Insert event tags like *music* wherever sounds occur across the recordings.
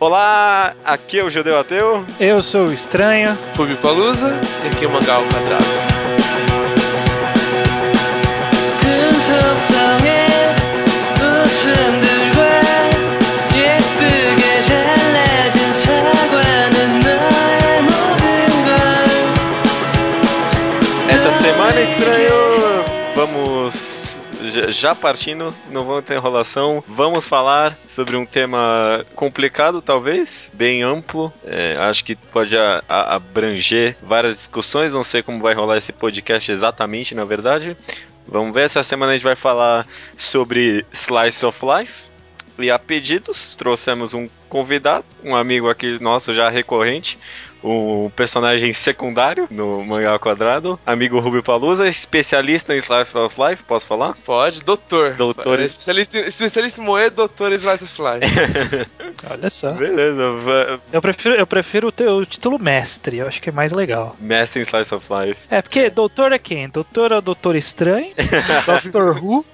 Olá, aqui é o Judeu Ateu. Eu sou o Estranho. Rubi Palusa. E aqui é o Mangal Quadrado. Essa semana, Estranho, vamos já partindo, não vamos ter enrolação, vamos falar sobre um tema complicado, talvez, bem amplo. É, acho que pode a, a, abranger várias discussões. Não sei como vai rolar esse podcast exatamente, na verdade. Vamos ver. Essa semana a gente vai falar sobre Slice of Life. E a pedidos, trouxemos um convidado, um amigo aqui nosso já recorrente, um personagem secundário no Mangá Quadrado, amigo Rubio Palusa, especialista em Slice of Life, posso falar? Pode, doutor. Doutor. É, especialista, especialista em moer, doutor em Slice of Life. *laughs* Olha só. Beleza. Eu prefiro, eu prefiro o, teu, o título mestre, eu acho que é mais legal. Mestre em Slice of Life. É, porque doutor é quem? Doutor é o Doutor Estranho, *laughs* Doctor Who.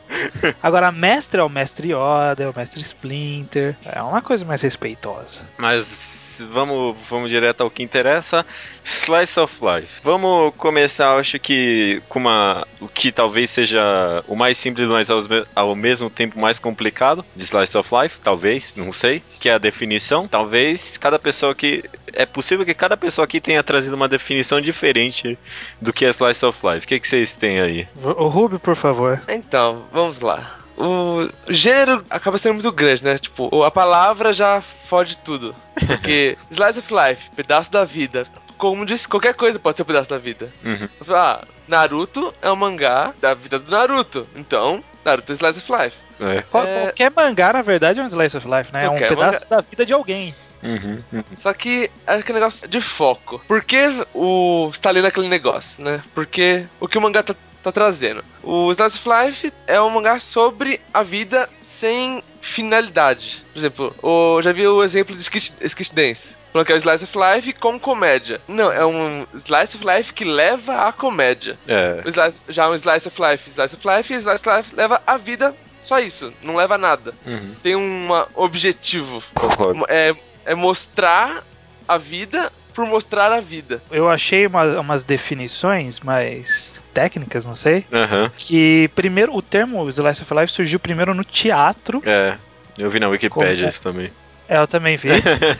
Agora, mestre é o Mestre Yoda, é o Mestre Splinter. É uma coisa mais respeitosa. Mas vamos, vamos direto ao que interessa. Slice of Life. Vamos começar, acho que com uma o que talvez seja o mais simples, mas ao, ao mesmo tempo mais complicado de Slice of Life, talvez, não sei, que é a definição. Talvez cada pessoa que é possível que cada pessoa aqui tenha trazido uma definição diferente do que é Slice of Life. O que, que vocês têm aí? O Rubio, por favor. Então, vamos lá o gênero acaba sendo muito grande, né? Tipo, a palavra já fode tudo. Porque *laughs* Slice of Life, pedaço da vida. Como disse, qualquer coisa pode ser um pedaço da vida. Uhum. Ah, Naruto é um mangá da vida do Naruto. Então, Naruto é Slice of Life. É. Qualquer mangá, na verdade, é um Slice of Life, né? É um pedaço mangá... da vida de alguém. Uhum, uhum. Só que é aquele negócio de foco. Por que o. Você tá lendo aquele negócio, né? Porque o que o mangá tá tá trazendo. O Slice of Life é um mangá sobre a vida sem finalidade. Por exemplo, eu já vi o exemplo de Skit, Skit Dance. Falando que é o Slice of Life com comédia. Não, é um Slice of Life que leva à comédia. É. Slice, já um Slice of Life, Slice of Life, e Slice of Life leva a vida só isso, não leva a nada. Uhum. Tem um objetivo. Concordo. É, é mostrar a vida por mostrar a vida. Eu achei uma, umas definições, mas técnicas, não sei. Uhum. Que primeiro, o termo Slice of Life surgiu primeiro no teatro. É, eu vi na Wikipedia isso também. É, eu também vi.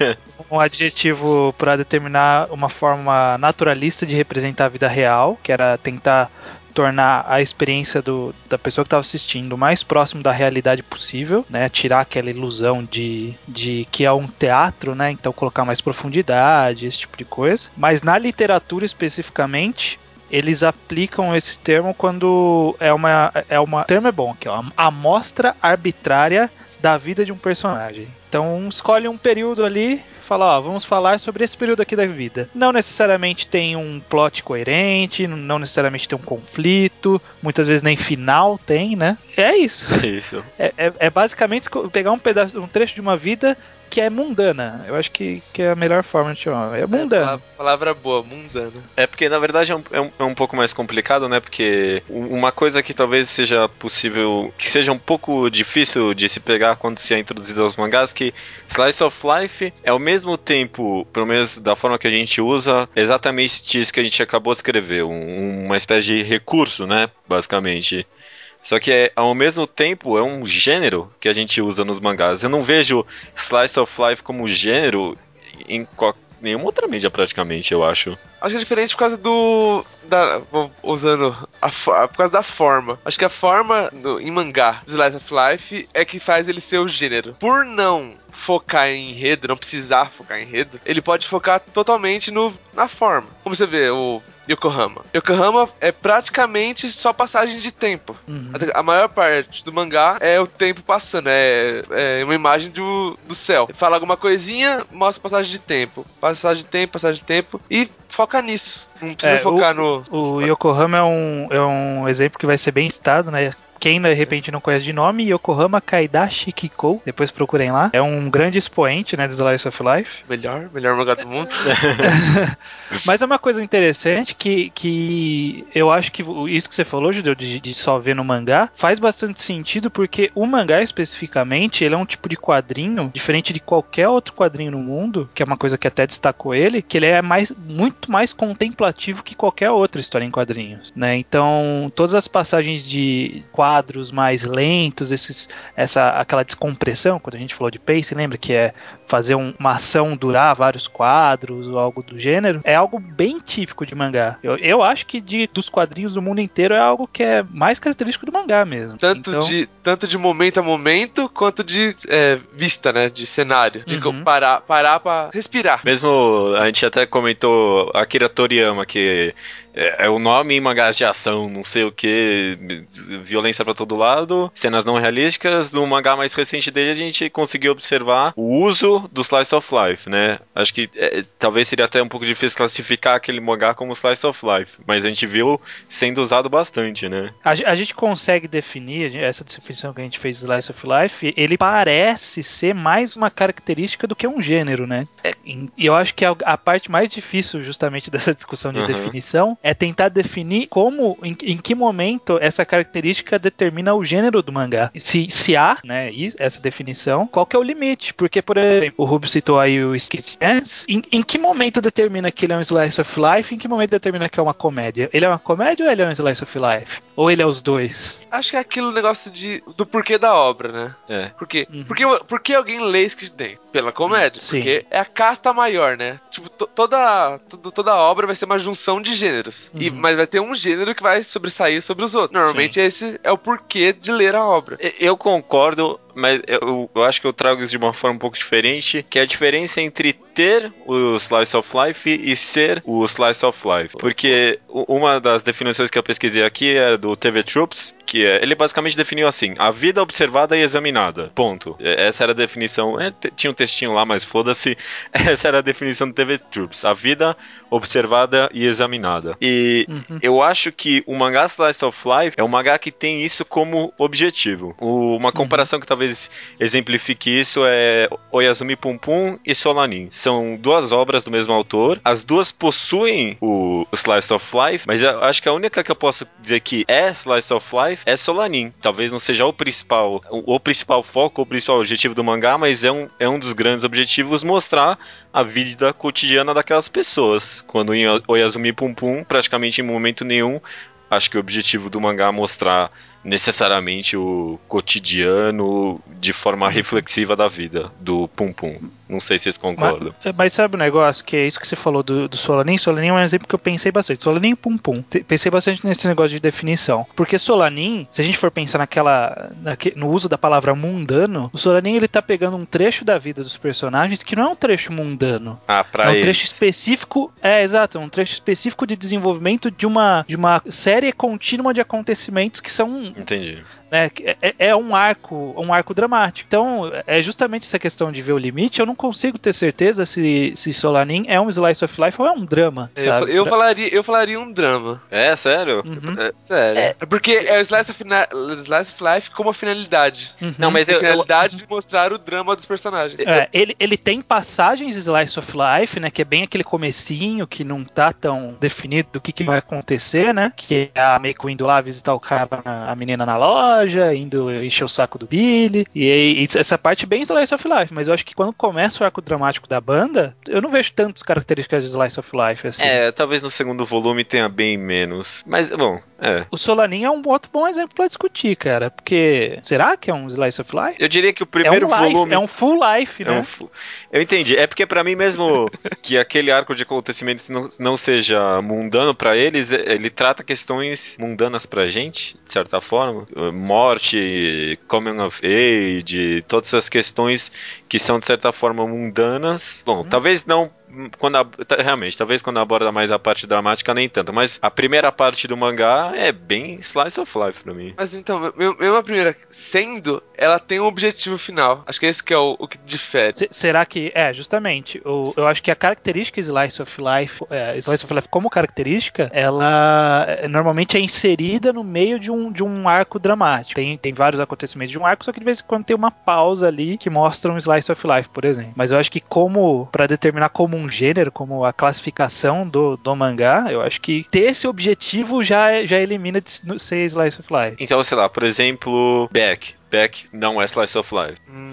*laughs* um adjetivo para determinar uma forma naturalista de representar a vida real, que era tentar tornar a experiência do, da pessoa que estava assistindo o mais próximo da realidade possível, né? Tirar aquela ilusão de, de que é um teatro, né? Então colocar mais profundidade, esse tipo de coisa. Mas na literatura especificamente, eles aplicam esse termo quando é uma é uma termo é bom aqui, ó, amostra arbitrária da vida de um personagem. Então escolhe um período ali, fala, ó, vamos falar sobre esse período aqui da vida. Não necessariamente tem um plot coerente, não necessariamente tem um conflito, muitas vezes nem final tem, né? É isso. *laughs* É isso. É, é, é basicamente pegar um pedaço, um trecho de uma vida que é mundana. Eu acho que, que é a melhor forma de chamar. É mundana. É, palavra boa, mundana. É porque na verdade é um, é um, é um pouco mais complicado, né? Porque uma coisa que talvez seja possível, que seja um pouco difícil de se pegar quando se é introduzido aos mangás, que Slice of Life é ao mesmo tempo, pelo menos da forma que a gente usa, exatamente isso que a gente acabou de escrever, um, uma espécie de recurso, né? Basicamente. Só que é, ao mesmo tempo é um gênero que a gente usa nos mangás. Eu não vejo Slice of Life como gênero em nenhuma outra mídia praticamente, eu acho. Acho que é diferente por causa do. Da, usando. A, por causa da forma. Acho que a forma do, em mangá Slice of Life é que faz ele ser o gênero. Por não focar em enredo, não precisar focar em enredo, ele pode focar totalmente no, na forma. Como você vê, o Yokohama. Yokohama é praticamente só passagem de tempo. Uhum. A, a, maior parte do mangá é o tempo passando, é, é uma imagem do, do céu. Fala alguma coisinha, mostra passagem de tempo. Passagem de tempo, passagem de tempo. E foca nisso. Não precisa é, focar o, no. O Yokohama é um, é um exemplo que vai ser bem citado, né? Quem de repente não conhece de nome, Yokohama Kaidashi Kiko, depois procurem lá. É um grande expoente, né, do Slice of Life. Melhor, melhor mangá do mundo. *laughs* *laughs* Mas é uma coisa interessante que, que eu acho que isso que você falou, Judeu, de, de só ver no mangá, faz bastante sentido porque o mangá especificamente, ele é um tipo de quadrinho diferente de qualquer outro quadrinho no mundo, que é uma coisa que até destacou ele, que ele é mais, muito mais contemplativo que qualquer outra história em quadrinhos, né? Então, todas as passagens de quadros mais lentos, esses, essa, aquela descompressão, quando a gente falou de pace, lembra que é fazer um, uma ação durar vários quadros ou algo do gênero, é algo bem típico de mangá. Eu, eu acho que de, dos quadrinhos do mundo inteiro é algo que é mais característico do mangá mesmo. Tanto, então... de, tanto de momento a momento, quanto de é, vista, né? De cenário. De uhum. parar, parar pra respirar. Mesmo, a gente até comentou Akira Toriyama, que é, é, o nome em mangás de ação, não sei o que, violência para todo lado, cenas não realísticas. No mangá mais recente dele, a gente conseguiu observar o uso do Slice of Life, né? Acho que é, talvez seria até um pouco difícil classificar aquele mangá como Slice of Life, mas a gente viu sendo usado bastante, né? A, a gente consegue definir, essa definição que a gente fez de Slice of Life, ele parece ser mais uma característica do que um gênero, né? É, e eu acho que a, a, parte mais difícil, justamente, *laughs* dessa discussão de uhum. definição é tentar definir como, em, em, que momento essa característica determina o gênero do mangá. Se, se há, né, essa definição, qual que é o limite? Porque, por exemplo, o Rubio citou aí o Skit Dance, em, em que momento determina que ele é um slice of life, em que momento determina que é uma comédia? Ele é uma comédia ou ele é um slice of life? Ou ele é os dois? Acho que é aquilo negócio de, do porquê da obra, né? É. Por quê? Uhum. Porque, porque alguém lê Skit Dance? Pela comédia. Sim. Porque é a casta maior, né? Tipo, toda, toda obra vai ser uma junção de gêneros. Uhum. E, mas vai ter um gênero que vai sobressair sobre os outros. Normalmente Sim. esse é o porquê de ler a obra. Eu concordo mas eu, eu, acho que eu trago isso de uma forma um pouco diferente, que é a diferença entre ter o Slice of Life e ser o Slice of Life. Porque uma das definições que eu pesquisei aqui é do TV Troops, que é, ele basicamente definiu assim, a vida observada e examinada, ponto. Essa era a definição, é, tinha um textinho lá, mas foda-se, *laughs* essa era a definição do TV Troops, a vida observada e examinada. E uhum. eu acho que o mangá Slice of Life é um mangá que tem isso como objetivo. O, uma comparação uhum. que talvez talvez exemplifique isso é Oyasumi Pum Pum e Solanin. São duas obras do mesmo autor. As duas possuem o, Slice of Life, mas acho que a única que eu posso dizer que é Slice of Life é Solanin. Talvez não seja o principal, o, principal foco, o principal objetivo do mangá, mas é um, é um dos grandes objetivos mostrar a vida cotidiana daquelas pessoas. Quando em Oyasumi Pum Pum, praticamente em momento nenhum, acho que o objetivo do mangá é mostrar necessariamente o cotidiano de forma reflexiva da vida do Pum Pum. Não sei se vocês concordam. Mas, mas sabe o um negócio que é isso que você falou do, do Solanin? Solanin é um exemplo que eu pensei bastante. Solanin e Pum Pum. Pensei bastante nesse negócio de definição. Porque Solanin, se a gente for pensar naquela. Naque, no uso da palavra mundano, o Solanin ele tá pegando um trecho da vida dos personagens que não é um trecho mundano. Ah, pra É um eles. trecho específico. É, exato. Um trecho específico de desenvolvimento de uma, de uma série contínua de acontecimentos que são Entendi. Né? É, é, um arco, um arco dramático. Então, é justamente essa questão de ver o limite. Eu não consigo ter certeza se, se Solanin é um slice of life ou é um drama. Eu, eu, falaria, eu falaria um drama. É, sério? Uhum. É, sério. É. é. porque é o slice of, slice of life como a finalidade. Uhum. Não, mas a finalidade eu... de mostrar o drama dos personagens. É, ele, ele tem passagens slice of life, né? Que é bem aquele comecinho que não tá tão definido do que, que vai acontecer, né? Que é a Meiko indo lá visitar o cara, a menina na loja loja, indo encher o saco do Billy. E, e essa parte bem Slice of Life, mas eu acho que quando começa o arco dramático da banda, eu não vejo tantas características de Slice of Life assim. É, talvez no segundo volume tenha bem menos. Mas, bom, é. O Solanin é um outro bom exemplo para discutir, cara. Porque será que é um Slice of Life? Eu diria que o primeiro é um volume. é um full life, né? É um fu... Eu entendi. É porque para mim, mesmo *laughs* que aquele arco de acontecimentos não, não seja mundano para eles, ele trata questões mundanas pra gente, de certa forma. Morte, coming of age, todas essas questões que são, de certa forma, mundanas. Bom, hum. talvez não quando a- tá- realmente, talvez quando aborda mais a parte dramática, nem tanto. Mas a primeira parte do mangá é bem slice of life pra mim. Mas então, me- mesmo a primeira sendo, ela tem um objetivo final. Acho que esse que é o, o que difere. Se- Será que. É, justamente. O, eu acho que a característica Slice of Life, é, Slice of Life como característica, ela é, normalmente é inserida no meio de um, de um arco dramático. Tem, tem vários acontecimentos de um arco, só que de vez em quando tem uma pausa ali que mostra um Slice of Life, por exemplo. Mas eu acho que como, Pra determinar como um gênero, como a classificação do, do mangá, eu acho que ter esse objetivo já, já elimina de ser Slice of Life. Então, sei lá, por exemplo, Beck. Beck não é slice of life. Hum,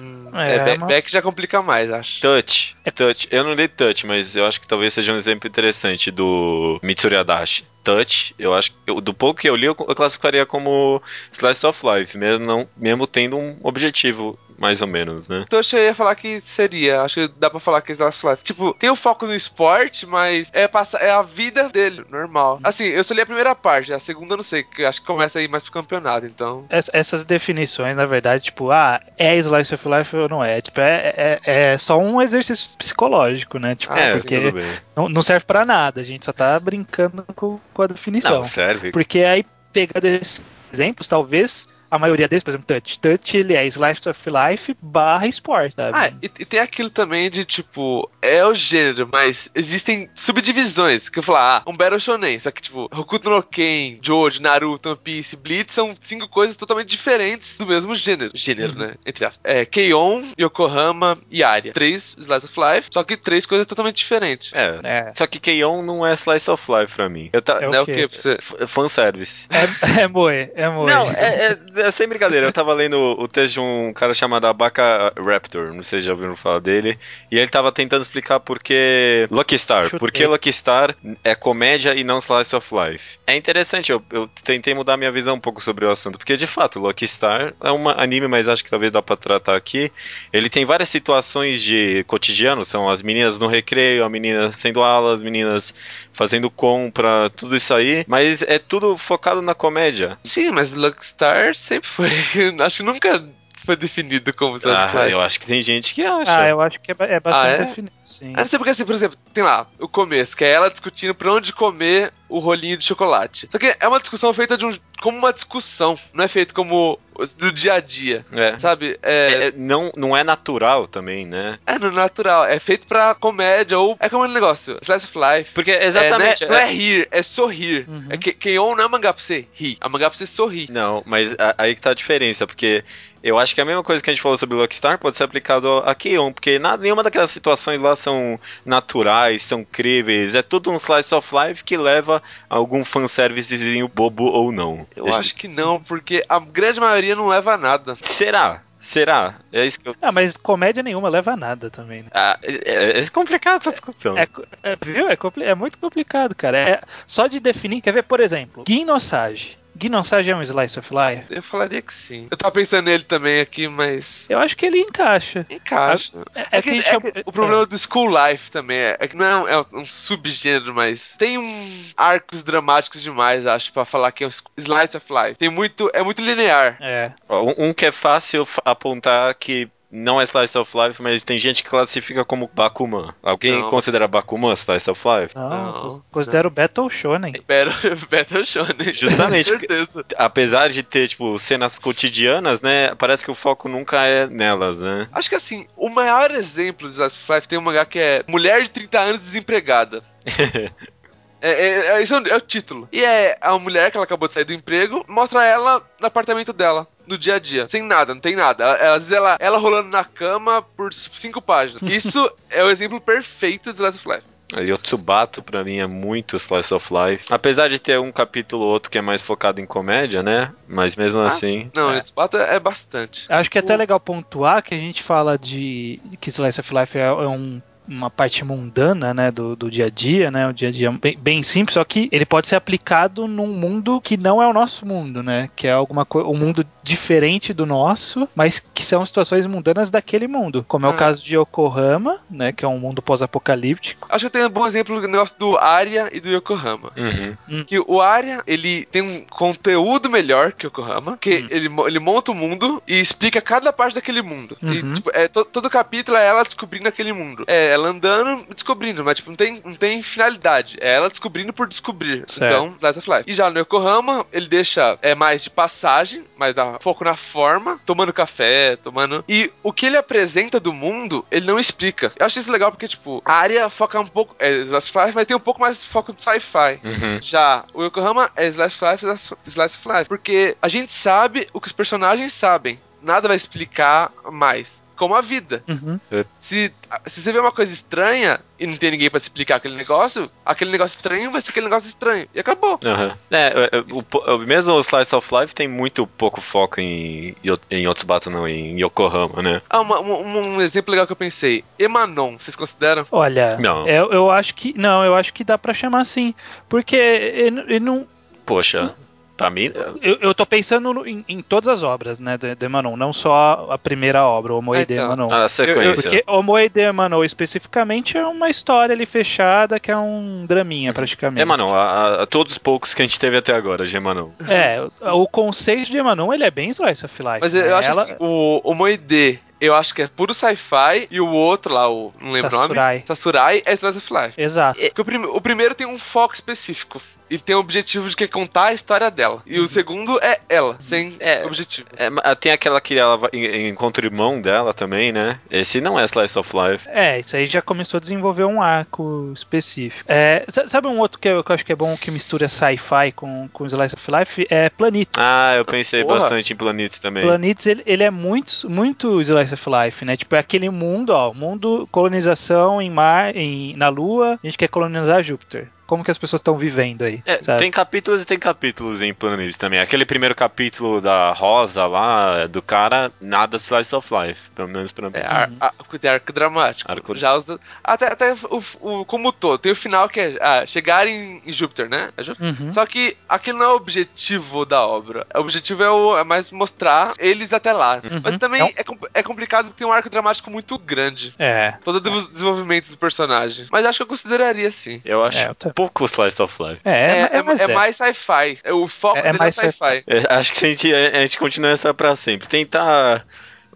hum, É, é, mas- Beck já complica mais, acho. Touch. Touch. Eu não li Touch, mas eu acho que talvez seja um exemplo interessante do Mitsuri Adachi. Touch, eu acho que eu- do pouco que eu li, eu, eu classificaria como Slice of Life, mesmo, não, mesmo tendo um objetivo, mais ou menos, né? Então eu cheguei a falar que seria. Acho que dá pra falar que é Slice of Life. Tipo, tem o foco no esporte, mas é, passa, é a vida dele, normal. Assim, eu só li a primeira parte, a segunda eu não sei, que acho que começa aí mais pro campeonato, então. Ess- essas definições, na verdade, tipo, ah, é Slice of Life ou não é? Tipo, é, é, é só um exercício psicológico, né? Tipo, Ah, é, sim, porque tudo bem. não, não serve pra nada, a gente só tá brincando com, com a definição. Não, serve. Porque aí, pegando esses exemplos, talvez a maioria deles, por exemplo, Touch. Touch, ele é Slice of Life barra esporte, sabe? Ah, e, e tem aquilo também de tipo, é o gênero, mas existem subdivisões. Que eu falar, ah, um Battle Shonen, só que tipo, Hokuto no Ken, Jojo, Naruto, One Piece, Bleach são cinco coisas totalmente diferentes do mesmo gênero. Gênero, Uhum. né? Entre aspas. É, Keion, Yokohama e Arya. Três Slice of Life, só que três coisas totalmente diferentes. É. É, Só que Keion não é Slice of Life pra mim. Eu tá... É o né? O quê? que pra você? F- Fanservice. é, é moe, é moe. Não, é, é- é sem brincadeira. Eu tava lendo o texto de um cara chamado Abaca Raptor, não sei se já ouviram falar dele. E ele tava tentando explicar por que Lucky Star. Chutei. Por que Lucky Star é comédia e não Slice of Life. É interessante, eu, eu tentei mudar minha visão um pouco sobre o assunto. Porque de fato, Lucky Star é um anime, mas acho que talvez dá pra tratar aqui. Ele tem várias situações de cotidiano, são as meninas no recreio, a menina sendo aula, as meninas fazendo compra, tudo isso aí. Mas é tudo focado na comédia. Sim, mas Luckstar sempre foi. *laughs* Acho que nunca foi definido como of Ah, eu acho que tem gente que acha. Ah, eu acho que é, é bastante Ah, é? definido, sim. Ah, não sei porque assim, por exemplo, tem lá o começo, que é ela discutindo pra onde comer o rolinho de chocolate. Só que é uma discussão feita de um, como uma discussão, não é feito como do dia a dia, É. sabe? É, É, é, não, não é natural também, né? é no natural, é feito pra comédia ou é como um negócio, slice of life. Porque É, exatamente. não, é, não é rir, é sorrir. Uhum. É que Keion não é mangá pra você rir, é mangá pra você sorrir. Não, mas a- aí que tá a diferença, porque eu acho que a mesma coisa que a gente falou sobre Lucky Star pode ser aplicado a Keion, porque nada, nenhuma daquelas situações lá são naturais, são críveis, é tudo um slice of life que leva a algum fanservicezinho bobo ou não. Eu acho que não, porque a grande maioria não leva a nada. Será? Será? É isso que eu. Ah, mas comédia nenhuma leva a nada também, né? Ah, é, é complicado essa discussão. É, é, viu? É, compli- é muito complicado, cara. É, só de definir, quer ver, por exemplo, Guinosage. Guinosage é um slice of life? Eu falaria que sim. Eu tava pensando nele também aqui, mas. Eu acho que ele encaixa. Encaixa. É, É, é que, é chama- que o problema do School Life também é, é que não é um, é um subgênero, mas tem um arcos dramáticos demais, acho, pra falar que é um slice of life. Tem muito, é muito linear. É. Um, um que é fácil apontar que não é Slice of Life, mas tem gente que classifica como Bakuman. Alguém Não. considera Bakuman Slice of Life? Não, Não, cons- considero Battle Shonen. *laughs* Battle, Battle Shonen. Justamente, *laughs* Com certeza. Apesar de ter, tipo, cenas cotidianas, né? Parece que o foco nunca é nelas, né? Acho que assim, o maior exemplo de slice of life tem um mangá que é Mulher de 30 anos desempregada. *laughs* É, é, é, isso é o- é o título. E é a mulher que ela acabou de sair do emprego, mostra ela no apartamento dela, no dia a dia. Sem nada, não tem nada. Ela- Às vezes ela, ela rolando na cama por cinco páginas. *laughs* Isso é o exemplo perfeito de Slice of Life. Yotsubato, pra mim, é muito Slice of Life. Apesar de ter um capítulo ou outro que é mais focado em comédia, né? Mas mesmo assim. Não, É. esse pato é bastante. Acho que é até legal pontuar que a gente fala de que Slice of Life é, é um- uma parte mundana, né, do, do dia a dia, né, o dia a dia bem, bem simples, só que ele pode ser aplicado num mundo que não é o nosso mundo, né, que é alguma coisa, um mundo diferente do nosso, mas que são situações mundanas daquele mundo, como é o Ah. caso de Yokohama, né, que é um mundo pós-apocalíptico. Acho que eu tenho um bom exemplo do negócio do Arya e do Yokohama. Uhum. Que o Arya, ele tem um conteúdo melhor que o Yokohama, que Hum. ele, ele monta o mundo e explica cada parte daquele mundo. E, Uhum. tipo, é, to- todo capítulo é ela descobrindo aquele mundo. É, ela andando, descobrindo, mas tipo, não tem, não tem finalidade. É ela descobrindo por descobrir. Certo. Então, Slice of Life. E já no Yokohama, ele deixa é mais de passagem, mas dá foco na forma, tomando café, tomando. E o que ele apresenta do mundo, ele não explica. Eu acho isso legal porque, tipo, a área foca um pouco. É Slice of Life, mas tem um pouco mais foco de sci-fi. Uhum. Já o Yokohama é Slice of Life, Slice- Slice of Life. Porque a gente sabe o que os personagens sabem. Nada vai explicar mais. Como a vida. Uhum. Se, se você vê uma coisa estranha e não tem ninguém pra te explicar aquele negócio, aquele negócio estranho vai ser aquele negócio estranho. E acabou. Aham. É, é, o po- o, mesmo o Slice of Life tem muito pouco foco em, em Otsubata, não, em Yokohama, né? Ah, uma- uma- um exemplo legal que eu pensei. Emanon, vocês consideram? Olha, Não. Eu, eu acho que. Não, eu acho que dá pra chamar assim. Porque ele, ele não. Poxa, pra mim. Eu, eu tô pensando no- em, em todas as obras, né, de, de Manon, não só a primeira obra, o Moe Ah, de então. Manon. A sequência. Porque o Moe de Manon especificamente é uma história ali fechada que é um draminha praticamente. Emanon, a, a- a todos os poucos que a gente teve até agora, de Emanon. É, o, o conceito de Emanon ele é bem Slice of Life. Mas né? eu acho Ela, assim, o, o Moide, eu acho que é puro sci-fi, e o outro lá, o. Não lembro o Sasurai. nome. Sasurai é Slice of Life. Exato. É, o, prim- o primeiro tem um foco específico. E tem o objetivo de que é contar a história dela. E o segundo é ela, sem É. objetivo. É, tem aquela que ela vai- encontra o irmão dela também, né? Esse não é Slice of Life. É, isso aí já começou a desenvolver um arco específico. É, sa- sabe um outro que eu, que eu acho que é bom que mistura sci-fi com, com Slice of Life? É Planet. Ah, eu pensei Porra. bastante em Planetes também. Planets, ele, ele é muito, muito Slice of Life, né? Tipo, é aquele mundo, ó, mundo, colonização em mar, em, na Lua, a gente quer colonizar Júpiter. Como que as pessoas estão vivendo aí, É, sabe? tem capítulos e tem capítulos em Planetes também. Aquele primeiro capítulo da Rosa lá, do cara, nada Slice of Life. Pelo menos pra mim. É, ar, a- tem arco dramático. Arco- Já usa. Até, até o, o- como todo. Tem o final que é ah, chegar em, em Júpiter, né? É Júpiter? Uhum. Só que aquilo não é o objetivo da obra. O objetivo é, o- é mais mostrar eles até lá. Uhum. Mas também Não. é, é complicado porque tem um arco dramático muito grande. É. Todo o desenvolvimento do personagem. Mas acho que eu consideraria sim. Eu acho É, eu pouco Slice of Life. É, É, é, é, mas é é. mais sci-fi. É, O foco É- é dele é, mais sci-fi. É, acho que se a gente, a gente continua essa pra sempre. Tentar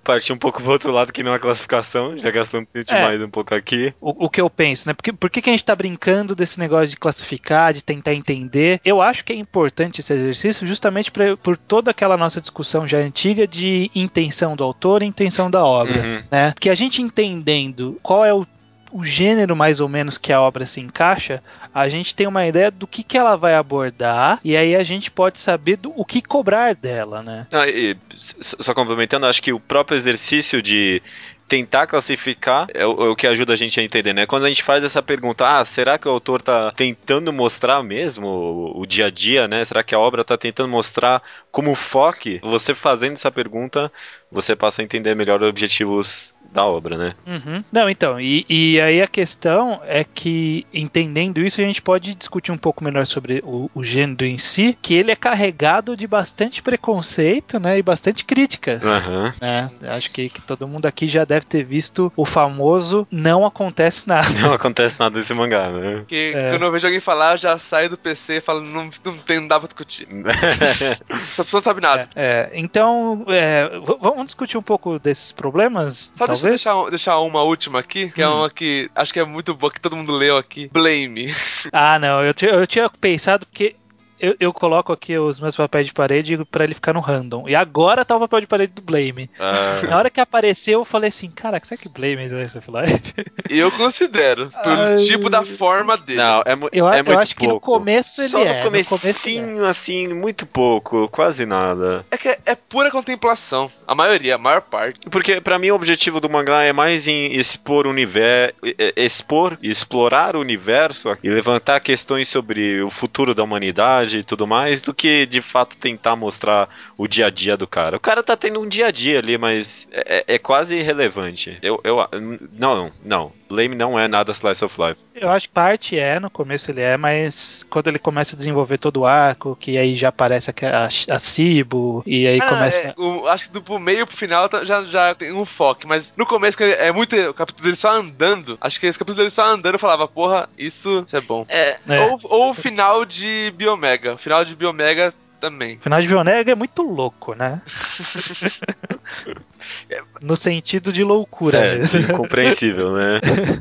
partir um pouco pro outro lado que não é a classificação. Já gastamos tempo É. demais um pouco aqui. O, o que eu penso, né? Porque, por que, que a gente tá brincando desse negócio de classificar, de tentar entender? Eu acho que é importante esse exercício justamente pra, por toda aquela nossa discussão já antiga de intenção do autor e intenção da obra. Uhum. né? Que a gente entendendo qual é o, o gênero mais ou menos que a obra se encaixa, a gente tem uma ideia do que, que ela vai abordar e aí a gente pode saber do, o que cobrar dela, né? Ah, e, só complementando, acho que o próprio exercício de tentar classificar é o, é o que ajuda a gente a entender, né? Quando a gente faz essa pergunta, ah, será que o autor tá tentando mostrar mesmo o, o dia a dia, né? Será que a obra tá tentando mostrar como foque? Você fazendo essa pergunta, você passa a entender melhor os objetivos da obra, né? Uhum. Não, então, e, e aí a questão é que, entendendo isso, a gente pode discutir um pouco melhor sobre o, o gênero em si, que ele é carregado de bastante preconceito, né, e bastante críticas. Aham. Né? Acho que, que todo mundo aqui já deve ter visto o famoso não acontece nada. Não acontece nada nesse mangá, né? Porque É. quando eu vejo alguém falar, eu já saio do PC e falo, não, não, tem, não dá pra discutir. *laughs* Essa pessoa não sabe nada. É, então, é, vamos discutir um pouco desses problemas, Só deixa eu deixar, deixar uma última aqui, que é Hum. uma que acho que é muito boa, que todo mundo leu aqui. Blame. Ah, não, eu, eu tinha pensado porque eu, eu coloco aqui os meus papéis de parede pra ele ficar no random. E agora tá o papel de parede do Blame. Ah, Na hora que apareceu, eu falei assim, caraca, será que Blame é Slice of Life? E eu considero, pelo Ai. tipo da forma dele. não, é, mu- Eu, é eu muito acho que no pouco. começo ele Só é. no no começo ele é. comecinho, assim, muito pouco, quase nada. É que é, é pura contemplação. A maioria, a maior parte. Porque pra mim o objetivo do mangá é mais em expor o universo, expor e explorar o universo e levantar questões sobre o futuro da humanidade e tudo mais, do que de fato tentar mostrar o dia a dia do cara. O cara tá tendo um dia a dia ali, mas é, é quase irrelevante. Eu, eu, não, não. Blame não é nada Slice of Life. Eu acho que parte é, no começo ele é, mas quando ele começa a desenvolver todo o arco, que aí já aparece a, a, a Cibo, e aí Ah, começa. é, o- acho que do pro meio pro final tá- já, já tem um foco. Mas no começo, que é muito. O capítulo dele só andando. Acho que esse capítulo dele só andando eu falava, porra, isso, isso é bom. É. Ou, ou o final de Biomega. O final de Biomega também. O final de Bionega é muito louco, né? *laughs* *laughs* no sentido de loucura. É, mesmo. sim, compreensível, né? *laughs*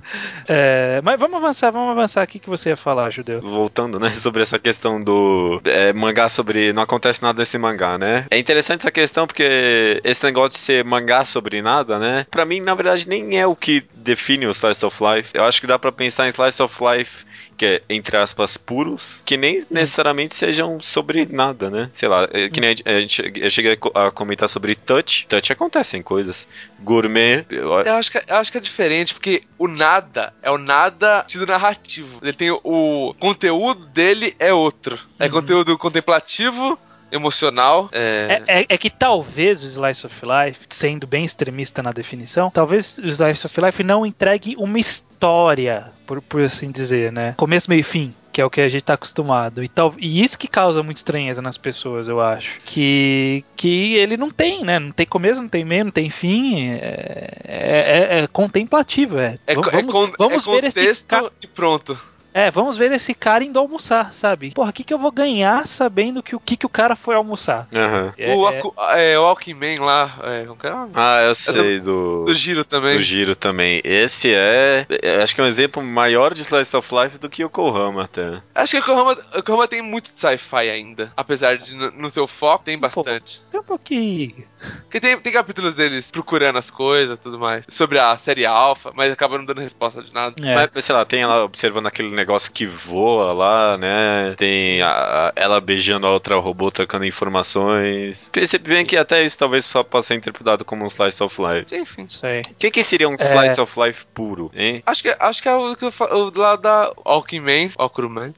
É, mas vamos avançar, vamos avançar. O que, que você ia falar, Judeu? Voltando, né, sobre essa questão do é, mangá sobre. Não acontece nada nesse mangá, né? É interessante essa questão porque esse negócio de ser mangá sobre nada, né? Pra mim, na verdade, nem é o que define o Slice of Life. Eu acho que dá pra pensar em Slice of Life que é, entre aspas, puros, que nem necessariamente sejam sobre nada, né? Sei lá, é, que nem a, gente, eu cheguei a comentar sobre touch. Touch acontecem coisas. Gourmet, eu- Eu acho, que, eu acho que é diferente, porque o nada é o nada sentido narrativo. Ele tem o, o conteúdo dele é outro. É Uhum. conteúdo contemplativo, emocional. É, É, é- é que talvez o Slice of Life, sendo bem extremista na definição, talvez o Slice of Life não entregue uma história, por, por assim dizer, né? Começo, meio e fim. Que é o que a gente tá acostumado. E, tal, e isso que causa muita estranheza nas pessoas, eu acho. Que, que ele não tem, né? Não tem começo, não tem meio, não tem fim. É, é- é- contemplativo, é. é, vamos é vamos é ver esse contexto ca- e pronto. É, vamos ver esse cara indo almoçar, sabe? Porra, o que, que eu vou ganhar sabendo que o que, que o cara foi almoçar? Aham. É- o, é- Aku- é, o Walkman lá, é, é? Ah, eu sei do. do Giro também. Do Giro também. Esse é. eu Acho que é um exemplo maior de Slice of Life do que o Kohama até. Acho que o Konohama, o Konohama tem muito de sci-fi ainda. Apesar de no, no seu foco, tem bastante. Tem um pouquinho. Porque tem, tem capítulos deles procurando as coisas e tudo mais. Sobre a série Alpha, mas acaba não dando resposta de nada. É. Mas, sei lá, tem ela observando aquele negócio que voa lá, né? Tem a- a- ela beijando a outra robô, trocando informações. Percebe bem que até isso talvez só possa ser interpretado como um Slice of Life. Sim, sim. Isso aí. O que, que seria um É. Slice of Life puro, hein? Acho que, acho que é o que eu falo o lá da Walkman, Walkman.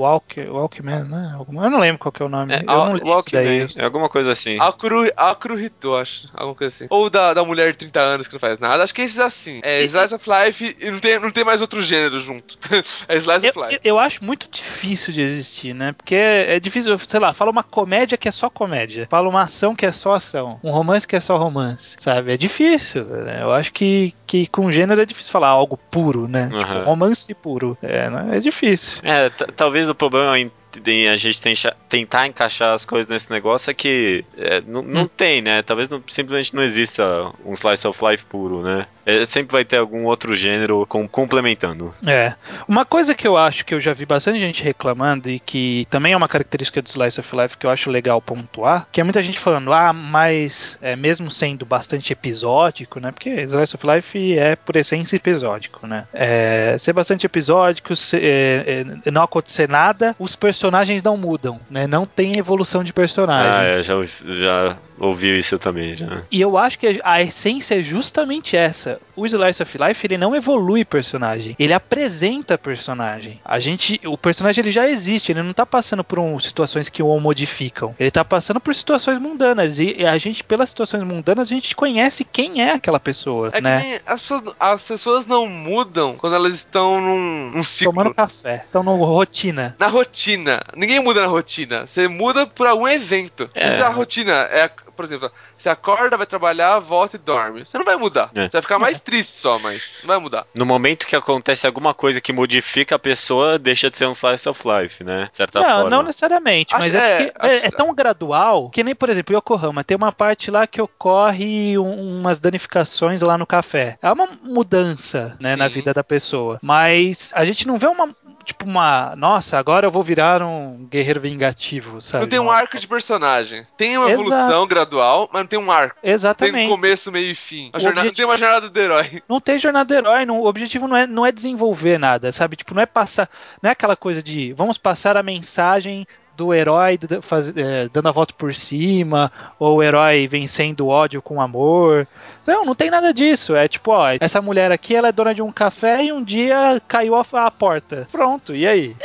Walk, Walkman, né? Alguma- Eu não lembro qual que é o nome. É, eu não li isso Walkman. daí. É alguma coisa assim. Akuru, Akurito, acho. Alguma coisa assim. Ou da, da mulher de 30 anos que não faz nada. Acho que esses assim. É Slice of Life e não tem, não tem mais outro gênero junto. *laughs* é Slice Eu, of Life. eu- eu acho muito difícil de existir, né? Porque é, é difícil, sei lá, fala uma comédia que é só comédia, fala uma ação que é só ação, um romance que é só romance, sabe? É difícil, né? Eu acho que, que com gênero é difícil falar algo puro, né? Aham. Tipo, romance puro. É, né? é difícil. É, talvez o problema em, em a gente tencha- tentar encaixar as coisas nesse negócio é que é, não, não Hum. tem, né? Talvez não- simplesmente não exista um slice of life puro, né? É, sempre vai ter algum outro gênero com- complementando. É. Uma coisa que eu acho que eu já vi bastante gente reclamando e que também é uma característica do Slice of Life que eu acho legal pontuar, que é muita gente falando, ah, mas é, mesmo sendo bastante episódico, né? Porque Slice of Life é por essência episódico, né? É, ser bastante episódico, ser- é, é, não acontecer nada, os personagens não mudam, né? Não tem evolução de personagem. Ah, é, já, já ouviu isso também, já. E eu acho que a essência é justamente essa. O Slice of Life, ele não evolui personagem, ele apresenta personagem. A gente, o personagem ele já existe, ele não tá passando por um, situações que o modificam. Ele tá passando por situações mundanas e, a gente pelas situações mundanas a gente conhece quem é aquela pessoa, É né? as pessoas, as pessoas não mudam quando elas estão num, num ciclo. Tomando café. Então, no rotina. Na rotina. Ninguém muda na rotina. Você muda por algum evento. É. Se a rotina é, por exemplo, você acorda, vai trabalhar, volta e dorme. Você não vai mudar. É. Você vai ficar mais triste só, mas não vai mudar. No momento que acontece alguma coisa que modifica a pessoa, deixa de ser um slice of life, né? De certa Não, forma. não necessariamente, Acho- mas é, é, é, acho- é tão gradual que nem, por exemplo, Yokohama, tem uma parte lá que ocorre um- umas danificações lá no café. É uma mudança, né, Sim. na vida da pessoa. Mas a gente não vê uma, tipo, uma, nossa, agora eu vou virar um guerreiro vingativo, sabe? Não tem um arco de personagem. Tem uma Exato. evolução gradual, mas não tem um arco. Tem um Exatamente. começo, meio e fim. Jornada, objetivo- Não tem uma jornada do herói. *laughs* Não tem jornada do herói, não- o objetivo não é, não é desenvolver nada, sabe? Tipo, não é passar. Não é aquela coisa de vamos passar a mensagem do herói faz- é, dando a volta por cima, ou o herói vencendo o ódio com amor. Não, não tem nada disso. É tipo, ó, essa mulher aqui ela é dona de um café e um dia caiu a, a porta. Pronto, e aí?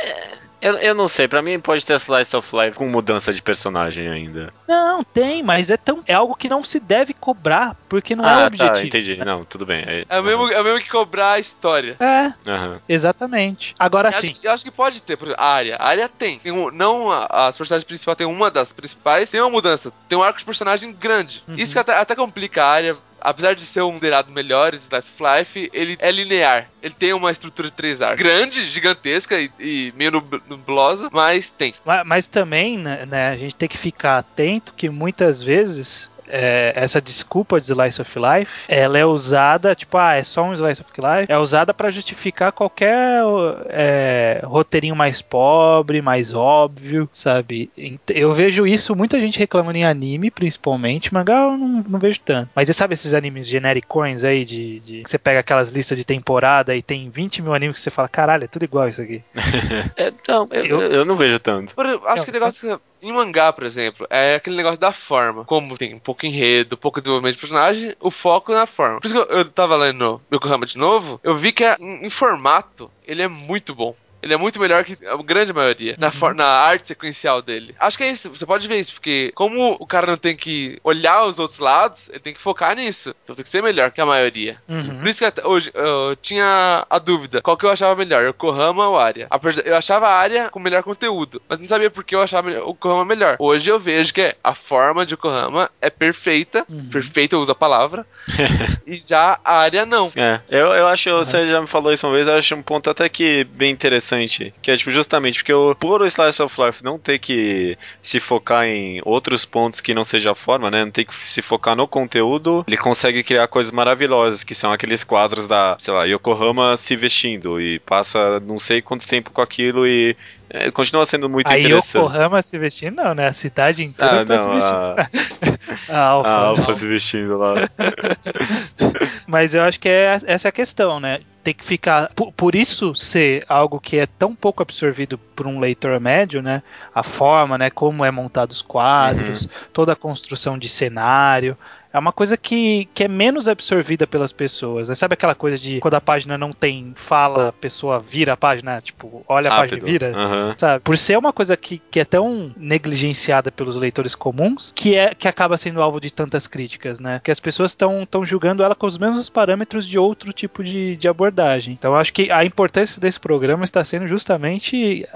Eu, eu não sei, pra mim pode ter slice of life com mudança de personagem ainda. Não, tem, mas é tão é algo que não se deve cobrar, porque não é o ah, objetivo. tá, entendi. Não, tudo bem. É, É o mesmo, é o mesmo que cobrar a história. É, Aham. exatamente. Agora Eu sim. acho, eu acho que pode ter, por exemplo, a área. A área tem. tem um- não a- as personagens principais, tem uma das principais, tem uma mudança. Tem um arco de personagem grande. Uhum. Isso que até, até complica a área. Apesar de ser um derado melhor, Slice of Life, ele é linear. Ele tem uma estrutura de três arcos. Grande, gigantesca e, e meio nub- nublosa, mas tem. Ma- Mas também, né, né, a gente tem que ficar atento que muitas vezes é, essa desculpa de Slice of Life, ela é usada, tipo, ah, é só um Slice of Life, é usada para justificar qualquer é, roteirinho mais pobre, mais óbvio, sabe? Eu vejo isso, muita gente reclamando em anime, principalmente, mangá eu não, não vejo tanto. Mas você sabe esses animes genericões aí, de, de que você pega aquelas listas de temporada e tem 20 mil animes que você fala, caralho, é tudo igual isso aqui. *laughs* é, não, eu, eu, eu, não vejo tanto. Por, acho que o negócio em mangá, por exemplo, é aquele negócio da forma. Como tem pouco enredo, pouco desenvolvimento de personagem, o foco na forma. Por isso que eu, eu tava lendo Yokohama de novo, eu vi que é, em, em formato ele é muito bom. Ele é muito melhor que a grande maioria uhum. na, na arte sequencial dele. Acho que é isso, você pode ver isso, porque como o cara não tem que olhar os outros lados, ele tem que focar nisso. Então tem que ser melhor que a maioria. Uhum. Por isso que hoje eu tinha a dúvida: qual que eu achava melhor, Yokohama ou Arya? Eu achava a Arya com melhor conteúdo, mas não sabia por que eu achava o Yokohama melhor. Hoje eu vejo que a forma de Yokohama é perfeita, uhum. perfeita eu uso a palavra, *laughs* e já a Arya não. É, eu, eu acho, você já me falou isso uma vez, eu acho um ponto até que bem interessante interessante. Que é, tipo, justamente porque o, por o Slice of Life não ter que se focar em outros pontos que não seja a forma, né? Não ter que se focar no conteúdo, ele consegue criar coisas maravilhosas, que são aqueles quadros da, sei lá, Yokohama se vestindo e passa não sei quanto tempo com aquilo e é, continua sendo muito a interessante. A Yokohama se vestindo, não, né? A cidade inteira ah, tá não, se vestindo. *laughs* A, a Alfa. A Alfa se vestindo lá. *laughs* Mas eu acho que é, essa é a questão, né? Tem que ficar. Por, por, isso ser algo que é tão pouco absorvido por um leitor médio, né? A forma, né? Como é montado os quadros, uhum. toda a construção de cenário é uma coisa que, que é menos absorvida pelas pessoas. Né? Sabe aquela coisa de quando a página não tem fala, a pessoa vira a página, tipo, olha Rápido. a página e vira? Uhum. Sabe? Por ser uma coisa que, que é tão negligenciada pelos leitores comuns, que é que acaba sendo alvo de tantas críticas, né? Que as pessoas estão julgando ela com os mesmos parâmetros de outro tipo de, de abordagem. Então acho que a importância desse programa está sendo justamente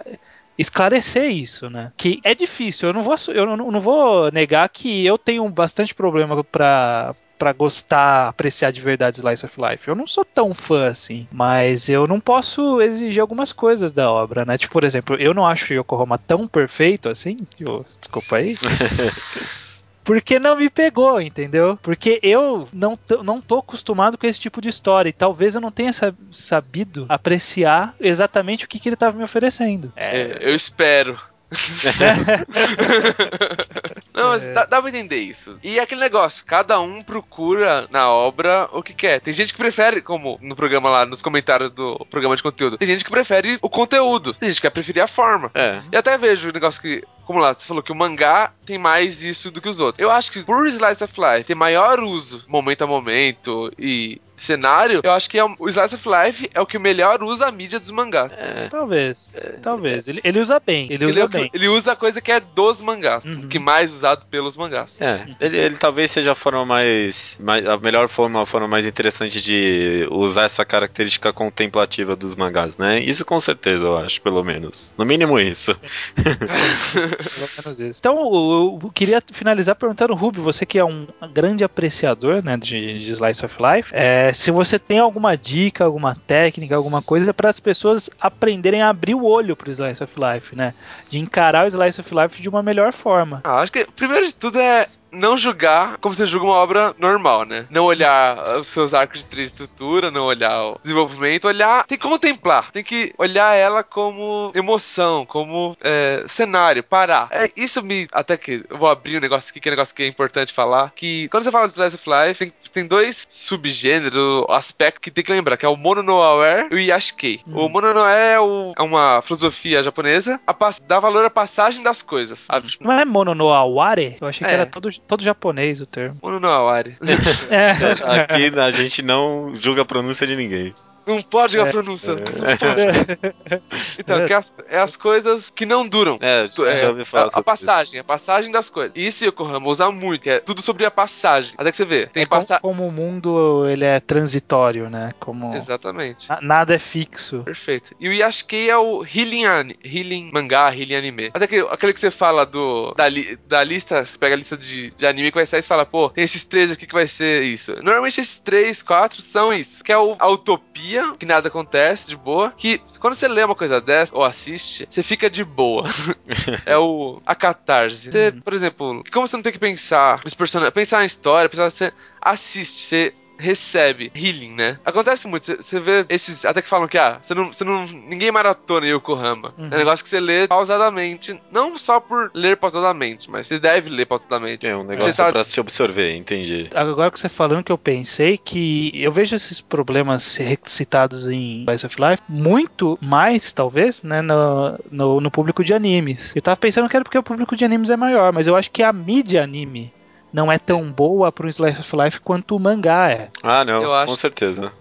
esclarecer isso, né? Que é difícil. Eu não vou, eu não, não vou negar que eu tenho bastante problema para para gostar, apreciar de verdade Slice of Life. Eu não sou tão fã assim, mas eu não posso exigir algumas coisas da obra, né? Tipo, por exemplo, eu não acho Yokohama tão perfeito assim. Oh, desculpa aí. *laughs* porque não me pegou, entendeu? Porque eu não, não tô acostumado com esse tipo de história e talvez eu não tenha sabido apreciar exatamente o que, que ele estava me oferecendo. É, eu espero. *laughs* Não, mas dá, dá pra entender isso. E é aquele negócio, cada um procura na obra o que quer. Tem gente que prefere, como no programa lá, nos comentários do programa de conteúdo, tem gente que prefere o conteúdo, tem gente que quer preferir a forma. É. E até vejo o negócio que como lá, você falou que o mangá tem mais isso do que os outros. Eu acho que por Slice of Life ter maior uso, momento a momento e cenário, eu acho que é, o Slice of Life é o que melhor usa a mídia dos mangás. É. Talvez, é. talvez. Ele, ele usa bem, ele, ele usa é bem. Ele usa a coisa que é dos mangás, uhum. que mais usado pelos mangás. É, ele, ele, talvez seja a forma mais, mais, a melhor forma, a forma mais interessante de usar essa característica contemplativa dos mangás, né? Isso com certeza, eu acho, pelo menos. No mínimo isso. *laughs* pelo menos isso. Então, eu, eu queria finalizar perguntando, Rubio, você que é um grande apreciador, né, de, de Slice of Life, é, se você tem alguma dica, alguma técnica, alguma coisa para as pessoas aprenderem a abrir o olho pro Slice of Life, né? De encarar o Slice of Life de uma melhor forma. Ah, acho que primeiro de tudo é não julgar como você julga uma obra normal, né? Não olhar os seus arcos de três estrutura, não olhar o desenvolvimento, olhar. Tem que contemplar, tem que olhar ela como emoção, como é, cenário, parar. É, isso me. Até que eu vou abrir um negócio aqui, que é um negócio que é importante falar. Que quando você fala de Slice of Life, tem, tem dois subgêneros, aspectos que tem que lembrar, que é o Mono no Aware e o Yashikei. Hum. O Mono no Aware é, o, é, uma filosofia japonesa, a, dá valor à passagem das coisas. Sabe? Não é Mono no Aware? Eu achei que é. era todo todo japonês o termo. Mono no Awari. *laughs* é. Aqui a gente não julga a pronúncia de ninguém. Não pode é, a pronúncia. É. *laughs* então, é as, é as coisas que não duram. É, já ouvi falar. A, a passagem, isso. a passagem das coisas. Isso Yokohama usa muito, é tudo sobre a passagem. Até que você vê. Tem é passa... como, como o mundo ele é transitório, né? Como Exatamente. nada é fixo. Perfeito. E o Yashikei é o healing, healing mangá, healing anime. Até que aquele que você fala do da, li, da lista, você pega a lista de, de anime que vai sair e fala, pô, tem esses três aqui que vai ser isso. Normalmente esses três, quatro são isso. Que é o, a utopia confia que nada acontece, de boa. Que quando você lê uma coisa dessa, ou assiste, você fica de boa. *laughs* é o a catarse. Você, por exemplo, como você não tem que pensar os personagens, pensar na história, pensar, você assiste, você recebe healing, né? Acontece muito, você vê esses. Até que falam que, ah, você não. Você não ninguém maratona Yokohama. Uhum. É um negócio que você lê pausadamente. Não só por ler pausadamente, mas você deve ler pausadamente. É um negócio tá... pra se absorver, entendi. Agora que você falando que eu pensei que eu vejo esses problemas citados em Slice of Life muito mais, talvez, né, no, no, no público de animes. Eu tava pensando que era porque o público de animes é maior, mas eu acho que a mídia anime não é tão boa para um Slice of Life quanto o mangá é. Ah, não, Eu com certeza.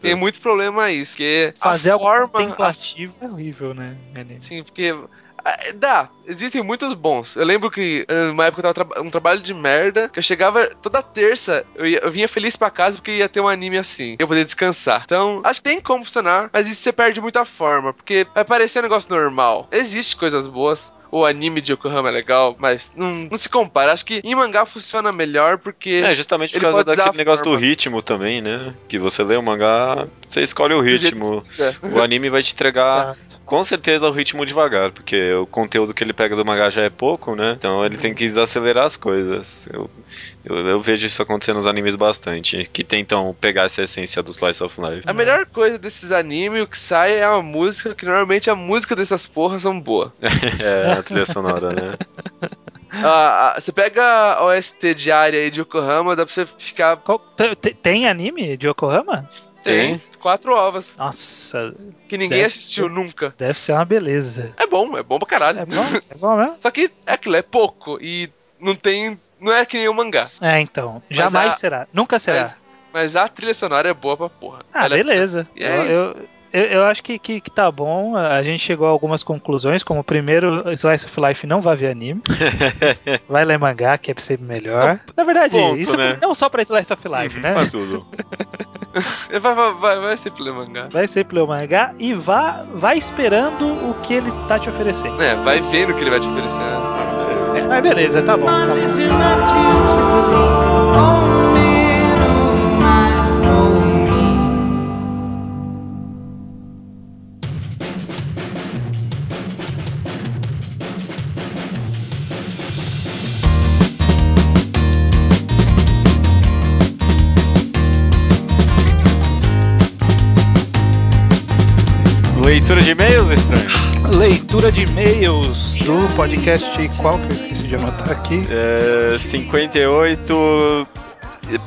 Tem muito problema isso, porque fazer a forma contemplativo a... é horrível, né? Sim, porque ah, dá, existem muitos bons. Eu lembro que numa época eu tava tra um trabalho de merda, que eu chegava toda terça, eu, ia, eu vinha feliz pra casa porque ia ter um anime assim, eu poder descansar. Então, acho que tem como funcionar, mas isso você perde muita forma, porque vai parecer um negócio normal. Existem coisas boas, o anime de Yokohama é legal, mas não, não se compara. Acho que em mangá funciona melhor porque. É, justamente por causa daquele negócio do ritmo também, né? Que você lê o mangá, você escolhe o ritmo. O anime vai te entregar. Com certeza o ritmo devagar, porque o conteúdo que ele pega do mangá já é pouco, né? Então ele tem que desacelerar as coisas. Eu, eu, eu, vejo isso acontecendo nos animes bastante, que tentam pegar essa essência do Slice of Life. A melhor coisa desses animes, o que sai é a música, que normalmente a música dessas porras são boas. *laughs* é, a trilha sonora, né? *laughs* Ah, ah, você pega a OST diária aí de Yokohama, dá pra você ficar. Tem, tem anime de Yokohama? Tem. Quatro ovas. Nossa. Que ninguém assistiu nunca. Deve ser uma beleza. É bom, é bom pra caralho. É bom, é bom mesmo. *laughs* Só que é aquilo, é pouco. E não tem. Não é que nem o mangá. É, então. Jamais a, será. Nunca será. Mas, mas, a trilha sonora é boa pra porra. Ah, Ela é beleza. É, é eu, eu, eu, acho que, que, que, tá bom. A gente chegou a algumas conclusões, como primeiro, Slice of Life não vai ver anime. *laughs* vai ler mangá, que é sempre melhor. Na verdade, Ponto, isso né? não só pra Slice of Life, uhum, né? Pra tudo. *laughs* vai, vai, vai, vai sempre ler mangá. Vai sempre ler mangá e vá, vai esperando o que ele tá te oferecendo. É, vai vendo o que ele vai te oferecer. É, mas beleza, tá bom. Tá bom. Leitura de e-mails, estranho? Leitura de e-mails do podcast. Qual que eu esqueci de anotar aqui? É, 58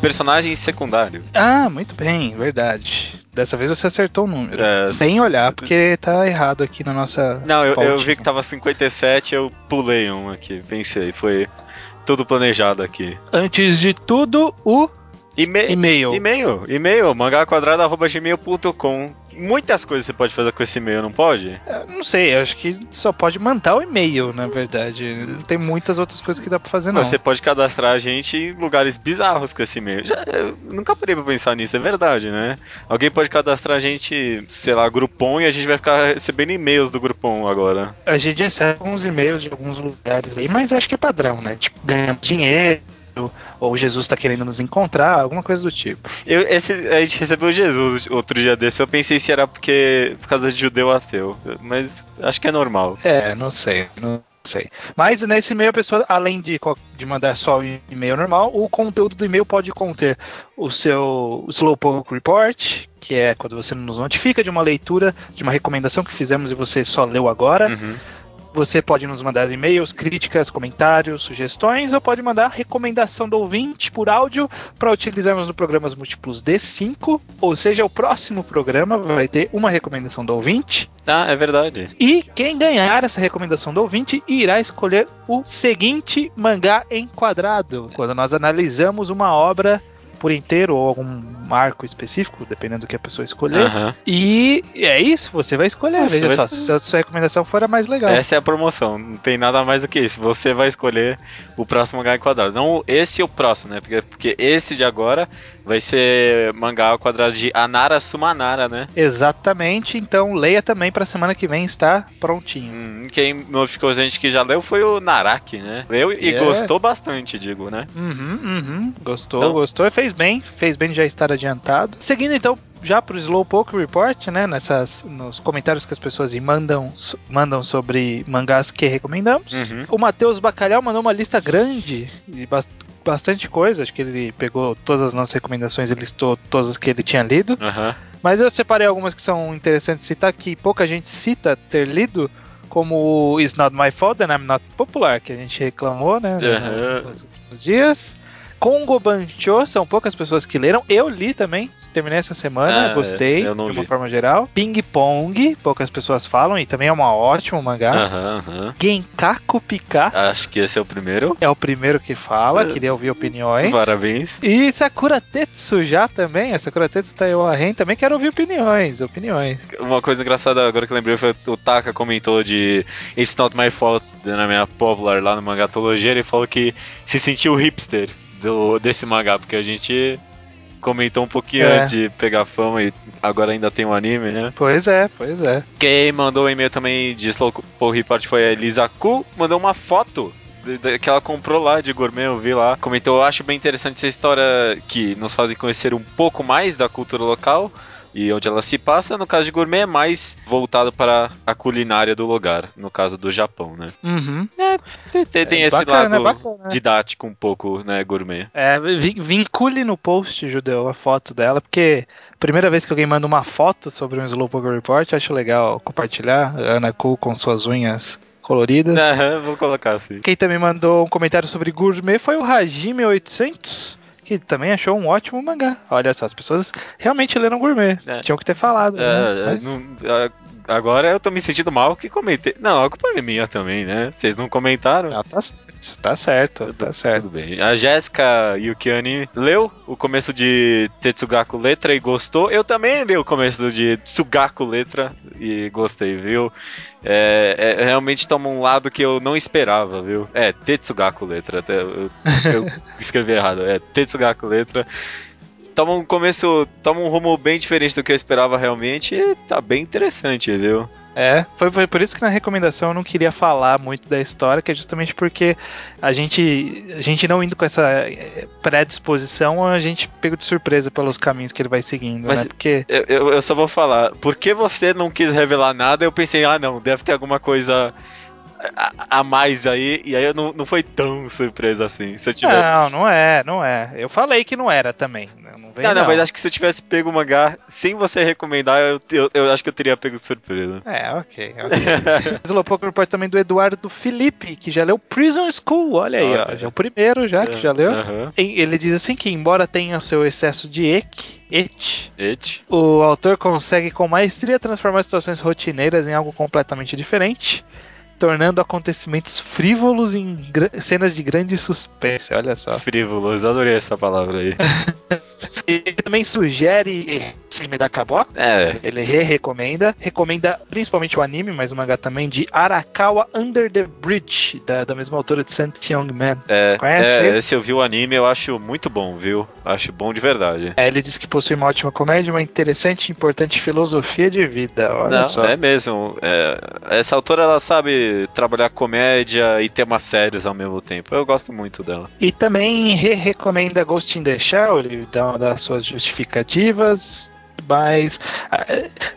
personagem secundário. Ah, muito bem, verdade. Dessa vez você acertou o número. É... Sem olhar, porque tá errado aqui na nossa. Não, eu, eu, vi que tava 57, eu pulei um aqui. Pensei, foi tudo planejado aqui. Antes de tudo, o e-mail. E-mail. E-mail. Mangaquadrado.gmail.com muitas coisas você pode fazer com esse e-mail, não pode? Eu não sei, eu acho que só pode mandar o e-mail, na verdade. Não tem muitas outras coisas que dá pra fazer, não. Você pode cadastrar a gente em lugares bizarros com esse e-mail. Já, nunca parei pra pensar nisso, é verdade, né? Alguém pode cadastrar a gente, sei lá, Groupon e a gente vai ficar recebendo e-mails do Groupon agora. A gente recebe uns e-mails de alguns lugares aí, mas acho que é padrão, né? Tipo, ganhando dinheiro ou Jesus está querendo nos encontrar, alguma coisa do tipo. Eu, esse, a gente recebeu Jesus outro dia desse, eu pensei se era porque por causa de judeu ateu, mas acho que é normal. É, não sei, não sei. Mas nesse e-mail a pessoa, além de, de mandar só o e-mail normal, o conteúdo do e-mail pode conter o seu Slowpoke Report, que é quando você nos notifica de uma leitura, de uma recomendação que fizemos e você só leu agora. Uhum você pode nos mandar e-mails, críticas, comentários, sugestões, ou pode mandar recomendação do ouvinte por áudio para utilizarmos no programas múltiplos D5. Ou seja, o próximo programa vai ter uma recomendação do ouvinte. Ah, é verdade. E quem ganhar essa recomendação do ouvinte irá escolher o seguinte mangá enquadrado. Quando nós analisamos uma obra por inteiro ou algum arco específico, dependendo do que a pessoa escolher. Uhum. E é isso, você vai escolher. Nossa, Veja só, se a sua recomendação for a mais legal. Essa é a promoção, não tem nada mais do que isso. Você vai escolher o próximo mangá quadrado. Não esse e o próximo, né? Porque, porque esse de agora vai ser mangá ao quadrado de Anara Sumanara, né? Exatamente, então leia também pra semana que vem, está prontinho. Hum, quem notificou a gente que já leu foi o Naraki, né? Leu e é. gostou bastante, digo, né? Uhum, uhum. Gostou, então, gostou e fez fez bem, fez bem já estar adiantado. Seguindo então já pro Slowpoke Report, né, nessas nos comentários que as pessoas mandam mandam sobre mangás que recomendamos. Uhum. O Matheus Bacalhau mandou uma lista grande de bas- bastante coisa, acho que ele pegou todas as nossas recomendações e listou todas as que ele tinha lido. Aham. Mas eu separei algumas que são interessantes de citar, que pouca gente cita ter lido, como o It's Not My Fault and I'm Not Popular, que a gente reclamou, né, Aham. nos últimos dias. Congo Bancho, são poucas pessoas que leram. Eu li também, terminei essa semana, Ah, gostei, de uma li. forma geral. Ping Pong, poucas pessoas falam, e também é um ótimo mangá. Aham, aham. Genkaku Picasso Acho que esse é o primeiro. é o primeiro que fala, queria ouvir opiniões. Parabéns. E Sakura Tetsu já também, a Sakura Tetsu Taiwa Ren também quero ouvir opiniões, opiniões. Uma coisa engraçada agora que eu lembrei foi o Taka comentou de It's Not My Fault na minha popular lá no Mangatologia. Ele falou que se sentiu hipster do, desse mangá, porque a gente comentou um pouquinho É. antes de pegar fama e agora ainda tem um anime, né? Pois é, pois é. Quem mandou um e-mail também de Slowpoke Report foi a Elisa Ku, mandou uma foto que ela comprou lá de gourmet, eu vi lá. Comentou, acho bem interessante essa história que nos faz conhecer um pouco mais da cultura local e onde ela se passa. No caso de gourmet, é mais voltado para a culinária do lugar, no caso do Japão, né? Uhum. Tem, tem- tem É esse bacana, lado bacana. didático um pouco, né, gourmet. É, vin- vincule no post, Judeu, a foto dela, porque primeira vez que alguém manda uma foto sobre um Slowpoke Report, acho legal compartilhar. Ana Ku com suas unhas coloridas. *laughs* Aham, vou colocar assim. Quem também mandou um comentário sobre gourmet foi o Hajime800, que também achou um ótimo mangá. Olha só, as pessoas realmente leram gourmet. É. Tinham que ter falado. né? É, Mas- não- a- agora eu tô me sentindo mal que comentei. Não, a culpa é minha também, né? Vocês não comentaram. Ah, tá, certo, tá certo, tá certo. Tudo bem. A Jéssica Yukiani leu o começo de Tetsugaku Letra e gostou. Eu também li o começo de Tsugaku Letra e gostei, viu? É, é- realmente toma um lado que eu não esperava, viu? É, Tetsugaku Letra. até Eu, eu *laughs* escrevi errado. É, Tetsugaku Letra. Toma um começo, toma um rumo bem diferente do que eu esperava realmente e tá bem interessante, viu? É, foi, foi por isso que na recomendação eu não queria falar muito da história, que é justamente porque a gente, a gente não indo com essa eh, predisposição, a gente pega de surpresa pelos caminhos que ele vai seguindo, Mas- né? Porque Eu, eu, eu só vou falar, porque você não quis revelar nada, eu pensei, ah não, deve ter alguma coisa a, a mais aí, e aí eu não, não foi tão surpresa assim. Se eu tivesse. Não, não é, não é. Eu falei que não era também. Não, vem, Não, não, mas acho que se eu tivesse pego o mangá sem você recomendar, eu, eu, eu acho que eu teria pego de surpresa. É, ok, ok. *laughs* Slowpoke Report também do Eduardo Felipe, que já leu Prison School, olha aí, ó. Já é o primeiro já, que já leu. Ele diz assim que, embora tenha o seu excesso de ek, et, Et. o autor consegue com maestria transformar situações rotineiras em algo completamente diferente, tornando acontecimentos frívolos em cenas de grande suspense, olha só. Frívolos, adorei essa palavra aí. *laughs* Ele também sugere filme da Kabok, É. ele re-recomenda, recomenda principalmente o anime, mas o mangá também, de Arakawa Under the Bridge, da, da mesma autora de Saint Young Man. É, é, esse? esse eu vi o anime, eu acho muito bom, viu? Acho bom de verdade. É, ele diz que possui uma ótima comédia, uma interessante e importante filosofia de vida. Olha Não, só. é mesmo. é, essa autora ela sabe trabalhar comédia e temas sérios ao mesmo tempo. Eu gosto muito dela. E também re-recomenda Ghost in the Shell, ele dá uma das suas justificativas. Mas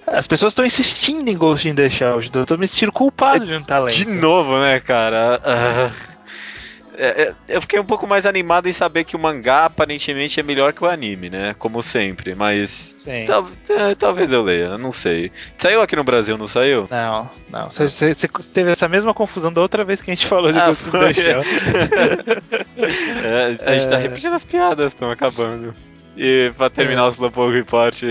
as pessoas estão insistindo em Ghost in the Shell. Eu tô me sentindo culpado de não estar lendo. De novo, né, cara? Ah, é, é, eu fiquei um pouco mais animado em saber que o mangá aparentemente é melhor que o anime, né? Como sempre, mas. Tal- é, talvez eu leia, não sei. Saiu aqui no Brasil, não saiu? Não, não. Você, você- teve essa mesma confusão da outra vez que a gente falou de Ah, Ghost in the Shell. *laughs* É, a gente tá É. repetindo as piadas, estão acabando. E pra terminar o Slowpoke Report,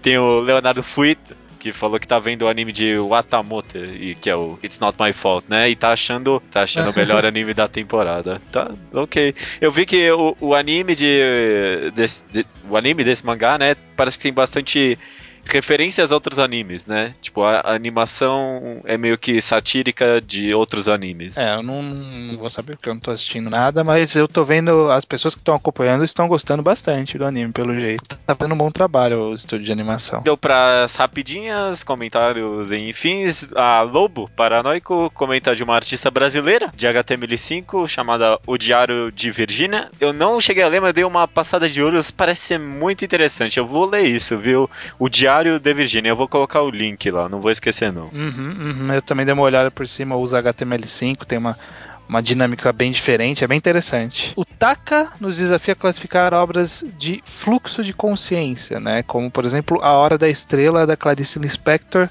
tem o Leonardo Fuita, que falou que tá vendo o anime de Watamote, e que é o It's Not My Fault, né? E tá achando, tá achando o melhor *laughs* anime da temporada. Tá, ok. Eu vi que o, o anime de, desse, de- o anime desse mangá, né, parece que tem bastante referências a outros animes, né? Tipo, a, a animação é meio que satírica de outros animes. É, eu não, não vou saber porque eu não tô assistindo nada, mas eu tô vendo as pessoas que estão acompanhando estão gostando bastante do anime, pelo jeito. Tá fazendo um bom trabalho o estúdio de animação. Deu pras rapidinhas, comentários e fins. A Lobo Paranoico comenta de uma artista brasileira de HTML5 chamada O Diário de Virgínia. Eu não cheguei a ler, mas dei uma passada de olhos, parece ser muito interessante. Eu vou ler isso, viu? O Diário de Virgínia. Eu vou colocar o link lá, não vou esquecer não. Uhum, uhum. Eu também dei uma olhada por cima, usa HTML5, tem uma, uma dinâmica bem diferente, é bem interessante. O Taka nos desafia a classificar obras de fluxo de consciência, né? Como, por exemplo, A Hora da Estrela, da Clarice Lispector,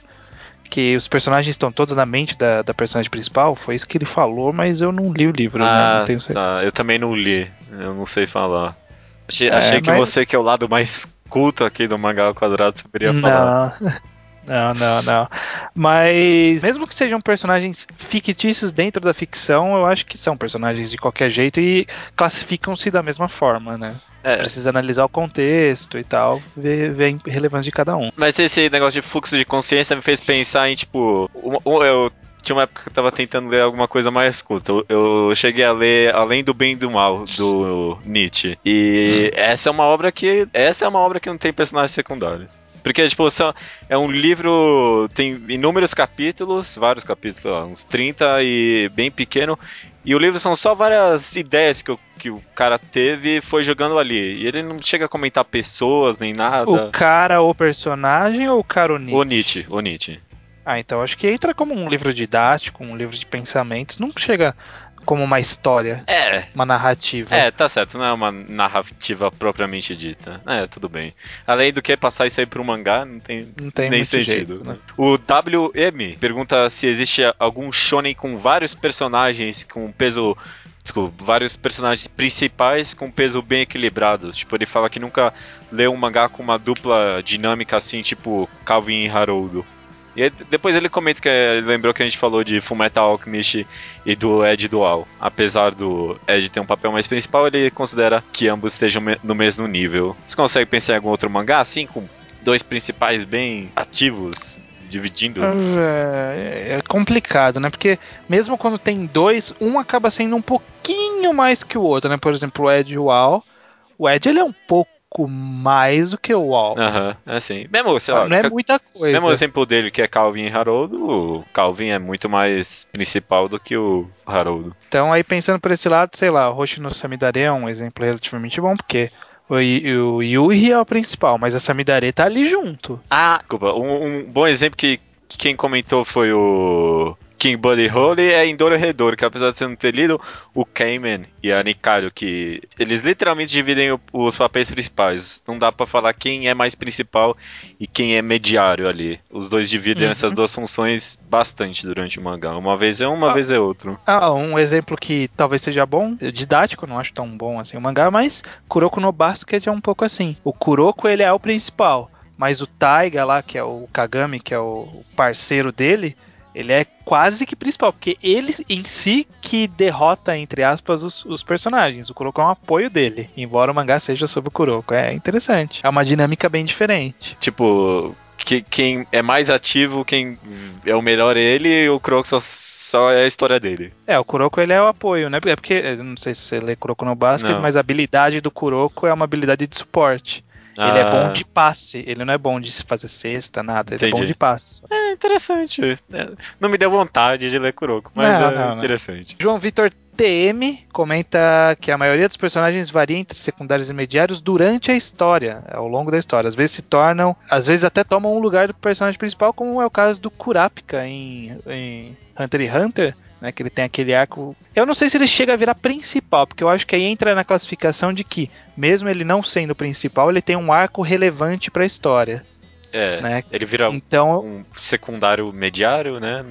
que os personagens estão todos na mente da, da personagem principal, foi isso que ele falou, mas eu não li o livro, né? Ah, Não tenho certeza. tá. Eu também não li. Eu não sei falar. Achei, É, achei que mas- você, que é o lado mais culto aqui do mangá ao quadrado, saberia falar. Não. Não, não, não. Mas mesmo que sejam personagens fictícios dentro da ficção, eu acho que são personagens de qualquer jeito e classificam-se da mesma forma, né? É, Precisa analisar o contexto e tal, ver, ver a relevância de cada um. Mas esse negócio de fluxo de consciência me fez pensar em, tipo, eu tinha uma época que eu tava tentando ler alguma coisa mais culta. Eu, eu cheguei a ler Além do Bem e do Mal, do Nietzsche. E essa é uma obra que. Essa é uma obra que não tem personagens secundários. Porque, tipo, são, é um livro. Tem inúmeros capítulos, vários capítulos, lá, uns 30 e bem pequeno. E o livro são só várias ideias que, o- que o cara teve e foi jogando ali. E ele não chega a comentar pessoas nem nada. O cara, o personagem ou o cara o Nietzsche? O Nietzsche, o Nietzsche. Ah, então acho que entra como um livro didático, um livro de pensamentos, não chega como uma história, É, uma narrativa. é, tá certo, não é uma narrativa propriamente dita. É, tudo bem. Além do que passar isso aí pro mangá, não tem Não tem nem sentido. jeito, né? O WM pergunta se existe algum shonen com vários personagens com peso. Desculpa, vários personagens principais com peso bem equilibrados. Tipo, ele fala que nunca leu um mangá com uma dupla dinâmica assim, tipo Calvin e Haroldo. E aí, depois ele comenta que é, ele lembrou que a gente falou de Fullmetal Alchemist e do Ed Dual. Apesar do Ed ter um papel mais principal, ele considera que ambos estejam no mesmo nível. Você consegue pensar em algum outro mangá assim, com dois principais bem ativos, dividindo? É, é complicado, né? Porque mesmo quando tem dois, um acaba sendo um pouquinho mais que o outro, né? Por exemplo, o Ed e o Al. O Ed ele é um pouco mais do que o Al. Aham, é assim. Mesmo, sei lá, não é muita coisa. mesmo exemplo dele que é Calvin e Haroldo, o Calvin é muito mais principal do que o Haroldo. Então, aí pensando por esse lado, sei lá, o Hoshino Samidare é um exemplo relativamente bom, porque o, o Yuri é o principal, mas a Samidare tá ali junto. Ah, desculpa, um, um bom exemplo que, que quem comentou foi o King Buddy Holly é Endoro Redor, que apesar de você não ter lido, o Cayman e a Nikaido, que eles literalmente dividem o- os papéis principais. Não dá pra falar quem é mais principal e quem é mediário ali. Os dois dividem Uhum. essas duas funções bastante durante o mangá. Uma vez é um, uma Ah. vez é outro. Ah, um exemplo que talvez seja bom, didático, não acho tão bom assim o mangá, mas Kuroko no Basket é um pouco assim. O Kuroko, ele é o principal, mas o Taiga lá, que é o Kagami, que é o parceiro dele, ele é quase que principal, porque ele em si que derrota, entre aspas, os, os personagens. O Kuroko é um apoio dele, embora o mangá seja sobre o Kuroko. É interessante. É uma dinâmica bem diferente. Tipo, que- quem é mais ativo, quem é o melhor é ele e o Croc só, só é a história dele. É, o Kuroko ele é o apoio, né? É porque, não sei se você lê Kuroko no Basket, Não. mas a habilidade do Kuroko é uma habilidade de suporte. Ele é bom de passe, ele não é bom de fazer cesta, nada, ele é bom de passe. É interessante. É, Não me deu vontade de ler Kuroko, mas Não, é não, não. interessante. João Vitor TM comenta que a maioria dos personagens varia entre secundários e mediários durante a história, ao longo da história. Às vezes se tornam, às vezes até tomam um lugar do personagem principal, como é o caso do Kurapika em, em Hunter x Hunter, né, que ele tem aquele arco. Eu não sei se ele chega a virar principal, porque eu acho que aí entra na classificação de que, mesmo ele não sendo principal, ele tem um arco relevante para a história, É, né? ele vira Então, um secundário mediário, né?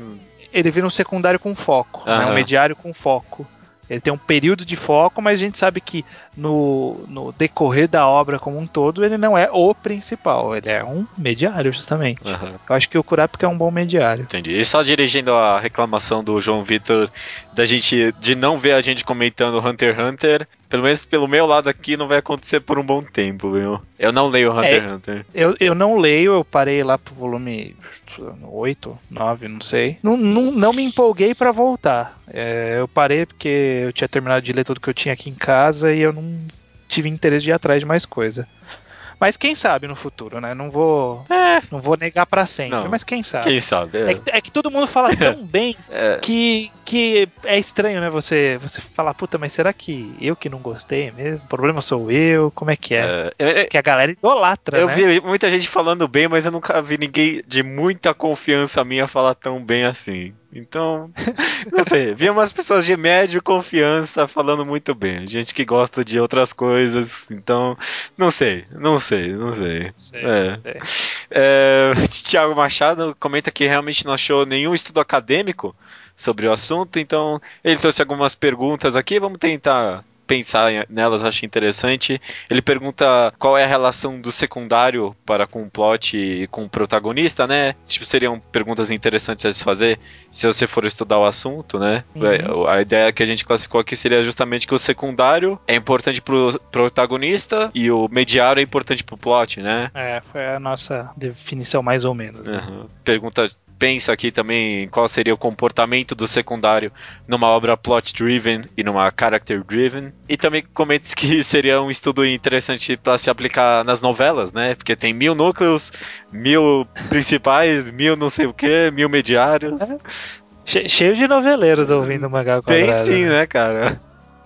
ele vira um secundário com foco, né, um mediário com foco. Ele tem um período de foco, mas a gente sabe que no, no decorrer da obra como um todo, ele não é o principal, ele é um mediário, justamente. Aham, Eu acho que o Kurapika é um bom mediário. entendi. E só dirigindo a reclamação do João Vitor da gente de não ver a gente comentando Hunter x Hunter, Pelo menos pelo meu lado aqui não vai acontecer por um bom tempo, viu? Eu não leio Hunter x É. Hunter. Eu, eu não leio, eu parei lá pro volume 8, 9, não sei. Não, não, não me empolguei pra voltar. É, eu parei porque eu tinha terminado de ler tudo que eu tinha aqui em casa e eu não tive interesse de ir atrás de mais coisa. Mas quem sabe no futuro, né? Não vou, É. não vou negar pra sempre, Não. mas quem sabe. Quem sabe? É É. que, é que todo mundo fala tão *laughs* bem É. que, que é estranho, né? Você, você falar, puta, mas será que eu que não gostei mesmo? O problema sou eu? Como é que é? É, é, Que a galera idolatra, Eu né? vi muita gente falando bem, mas eu nunca vi ninguém de muita confiança minha falar tão bem assim. Então, não sei. Vi umas pessoas de médio confiança falando muito bem. Gente que gosta de outras coisas. Então, não sei, não sei, não sei. Sei, É. sei. É, Tiago Machado comenta que realmente não achou nenhum estudo acadêmico sobre o assunto, então ele trouxe algumas perguntas aqui, vamos tentar pensar nelas, acho interessante. Ele pergunta qual é a relação do secundário para com o plot e com o protagonista, né? Tipo, seriam perguntas interessantes a se fazer se você for estudar o assunto, né? Uhum. A ideia que a gente classificou aqui seria justamente que o secundário é importante pro protagonista e o mediário é importante pro plot, né? É, foi a nossa definição mais ou menos. né? Aham. Pergunta, pensa aqui também qual seria o comportamento do secundário numa obra plot-driven e numa character-driven. E também comenta que *laughs* seria um estudo interessante para se aplicar nas novelas, né? Porque tem mil núcleos, mil principais, mil não sei o que, mil mediários. Che- cheio de noveleiros ouvindo o mangá ao Tem quadrado, sim, né? né, cara?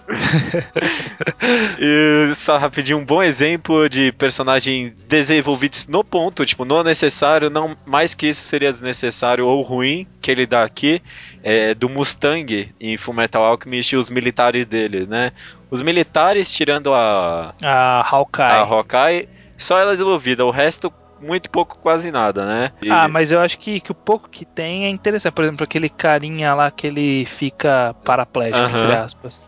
*laughs* e só rapidinho, um bom exemplo de personagem desenvolvidos no ponto, tipo, no necessário, não mais que isso seria desnecessário ou ruim, que ele dá aqui, é do Mustang em Fullmetal Alchemist e os militares dele, né? Os militares, tirando a, A Hawkeye. a Hawkeye, só ela é desenvolvida, o resto muito pouco, quase nada, né? E- Ah, mas eu acho que, que o pouco que tem é interessante. Por exemplo, aquele carinha lá que ele fica paraplégico, Aham. entre aspas.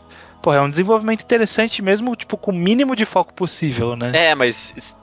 Porra, é um desenvolvimento interessante mesmo, tipo, com o mínimo de foco possível, né? É, mas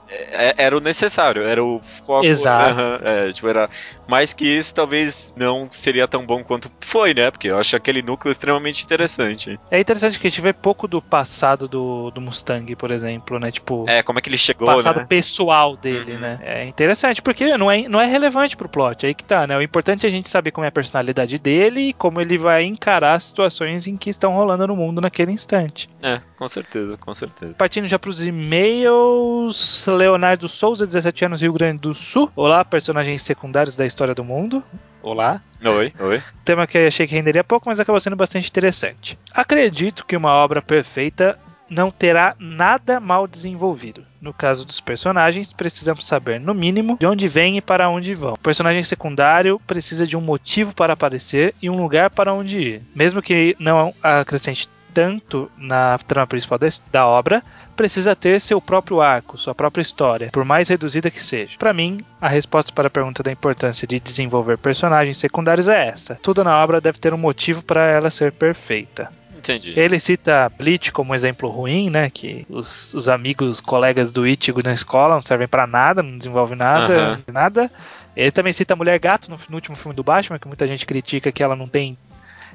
era o necessário, era o foco. Exato. Aham, é, tipo, era mais que isso, talvez não seria tão bom quanto foi, né? Porque eu acho aquele núcleo extremamente interessante. É interessante que a gente vê pouco do passado do, do Mustang, por exemplo, né? Tipo, É, como é que ele chegou, passado né? pessoal dele, Uhum. né? É interessante, porque não é, não é relevante pro plot, aí que tá, né? O importante é a gente saber como é a personalidade dele e como ele vai encarar as situações em que estão rolando no mundo naquele instante. É, com certeza, com certeza. Partindo já pros e-mails, Leonardo Souza, 17 anos, Rio Grande do Sul. Olá, personagens secundários da história do mundo. Olá. Oi, oi. Tema que eu achei que renderia pouco, mas acabou sendo bastante interessante. Acredito que uma obra perfeita não terá nada mal desenvolvido. No caso dos personagens, precisamos saber, no mínimo, de onde vêm e para onde vão. O personagem secundário precisa de um motivo para aparecer e um lugar para onde ir. Mesmo que não acrescente tanto na trama principal da obra, precisa ter seu próprio arco, sua própria história, por mais reduzida que seja. Para mim, a resposta para a pergunta da importância de desenvolver personagens secundários é essa. Tudo na obra deve ter um motivo para ela ser perfeita. Entendi. Ele cita Bleach como um exemplo ruim, né? Que os, os amigos, colegas do Ichigo na escola não servem pra nada, não desenvolvem nada, Aham. nada. Ele também cita a Mulher Gato no, no último filme do Batman, que muita gente critica que ela não tem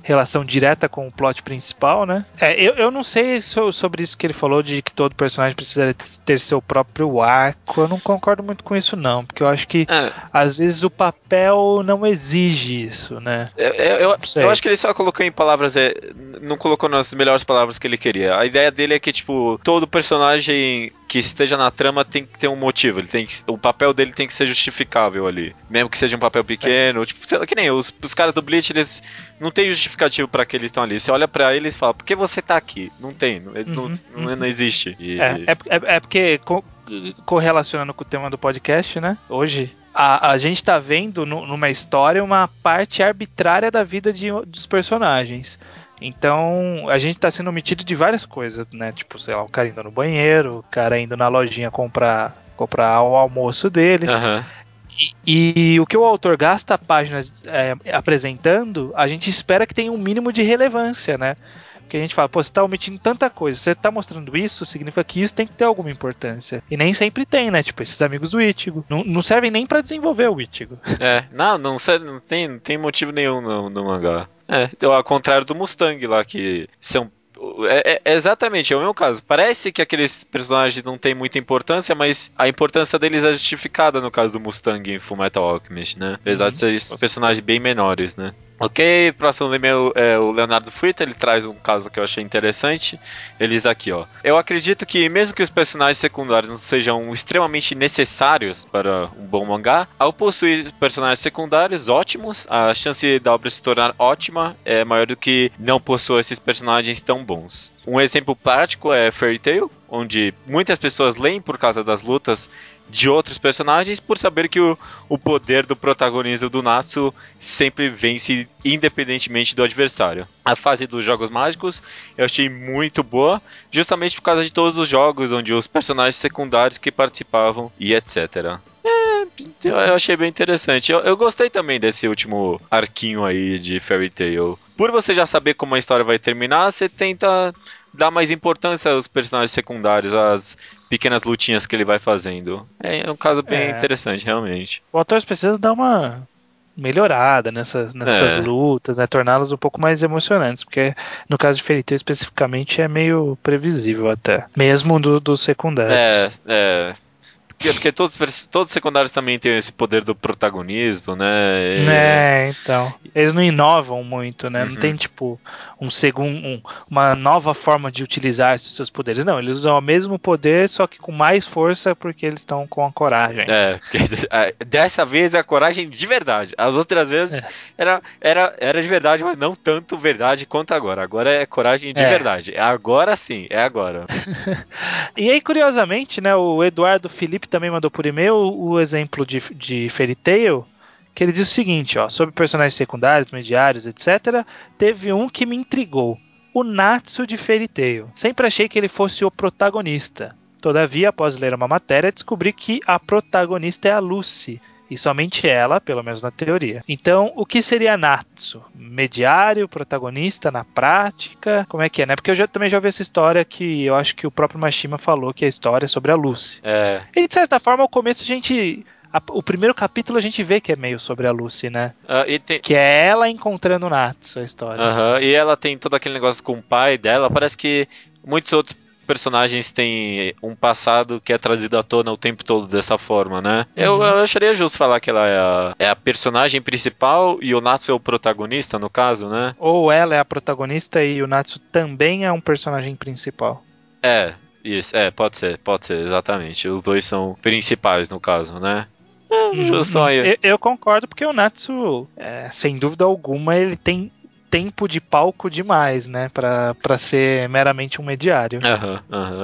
relação direta com o plot principal, né? É, eu, eu não sei so- sobre isso que ele falou de que todo personagem precisa ter seu próprio arco. Eu não concordo muito com isso, não, porque eu acho que É, às vezes o papel não exige isso, né? eu, eu, eu- Não sei. eu acho que ele só colocou em palavras, é, não colocou nas melhores palavras que ele queria. A ideia dele é que, tipo, todo personagem que esteja na trama tem que ter um motivo. Ele tem que, o papel dele tem que ser justificável ali. Mesmo que seja um papel pequeno. Tipo, sei lá, que nem os, os caras do Bleach, eles não tem justificativo pra que eles estão ali. Você olha pra eles e fala, por que você tá aqui? Não tem, não, Uhum, não, uhum. não existe. E- É, é, é- é porque, co- correlacionando com o tema do podcast, né? Hoje, a, a gente tá vendo nu- numa história uma parte arbitrária da vida de, dos personagens. Então, a gente tá sendo omitido de várias coisas, né? Tipo, sei lá, o cara indo no banheiro, o cara indo na lojinha comprar, comprar o almoço dele. Aham. E, o que o autor gasta páginas é, apresentando, a gente espera que tenha um mínimo de relevância, né? Porque a gente fala, pô, você tá omitindo tanta coisa, você tá mostrando isso, significa que isso tem que ter alguma importância. E nem sempre tem, né? Tipo, esses amigos do Ichigo. Não, não servem nem pra desenvolver o Ichigo. *laughs* É, não, não, serve- não, tem, não tem motivo nenhum no, no mangá. É, ao contrário do Mustang lá, que são É, é, exatamente, é o meu caso. Parece que aqueles personagens não têm muita importância, mas a importância deles é justificada no caso do Mustang em Fullmetal Alchemist, né? Apesar uhum. de serem personagens bem menores, né? Ok, próximo e-mail é o Leonardo Fuita, ele traz um caso que eu achei interessante. Ele diz aqui, ó. Eu acredito que mesmo que os personagens secundários não sejam extremamente necessários para um bom mangá, ao possuir personagens secundários ótimos, a chance da obra se tornar ótima é maior do que não possuir esses personagens tão bons. Um exemplo prático é Fairy Tail, onde muitas pessoas leem por causa das lutas de outros personagens por saber que o, o poder do protagonismo do Natsu sempre vence independentemente do adversário. A fase dos jogos mágicos eu achei muito boa, justamente por causa de todos os jogos onde os personagens secundários que participavam e etc. É, eu achei bem interessante. Eu, eu, gostei também desse último arquinho aí de Fairy Tail. Por você já saber como a história vai terminar, você tenta dar mais importância aos personagens secundários, às pequenas lutinhas que ele vai fazendo. É um caso bem é. interessante, realmente. O autor precisa dar uma melhorada nessas, nessas é. lutas, né? Torná-las um pouco mais emocionantes, porque no caso de Fairy Tail especificamente é meio previsível até, mesmo do, do secundário. É, é. Porque, porque todos, todos os secundários também têm esse poder do protagonismo, né? E... É, então. Eles não inovam muito, né? Uhum. Não tem, tipo, um segundo, um, uma nova forma de utilizar esses seus poderes. Não, eles usam o mesmo poder, só que com mais força porque eles estão com a coragem. É, *laughs* dessa vez é a coragem de verdade. As outras vezes é. era, era, era de verdade, mas não tanto verdade quanto agora. Agora é coragem de é. verdade. Agora sim, é agora. *laughs* e aí, curiosamente, né, o Eduardo Felipe também mandou por e-mail o exemplo de, de Fairy Tail, que ele diz o seguinte, ó, sobre personagens secundários, mediários, etc. Teve um que me intrigou, o Natsu de Fairy Tail. Sempre achei que ele fosse o protagonista. Todavia, após ler uma matéria, descobri que a protagonista é a Lucy, e somente ela, pelo menos na teoria. Então, o que seria Natsu? Mediário, protagonista na prática? Como é que é, né? Porque eu já, também já ouvi essa história que eu acho que o próprio Mashima falou que é a história sobre a Lucy. É. E de certa forma, ao começo a gente o primeiro capítulo a gente vê que é meio sobre a Lucy, né? Uh, tem... Que é ela encontrando o Natsu, a história. Uhum. E ela tem todo aquele negócio com o pai dela. Parece que muitos outros personagens têm um passado que é trazido à tona o tempo todo dessa forma, né? Uhum. Eu, eu, acharia justo falar que ela é a, é a, personagem principal e o Natsu é o protagonista, no caso, né? Ou ela é a protagonista e o Natsu também é um personagem principal. É, isso, é, pode ser, pode ser, exatamente. Os dois são principais, no caso, né? É, justo aí. Eu, eu, concordo porque o Natsu, é, sem dúvida alguma, ele tem tempo de palco demais, né? Pra, pra ser meramente um mediário.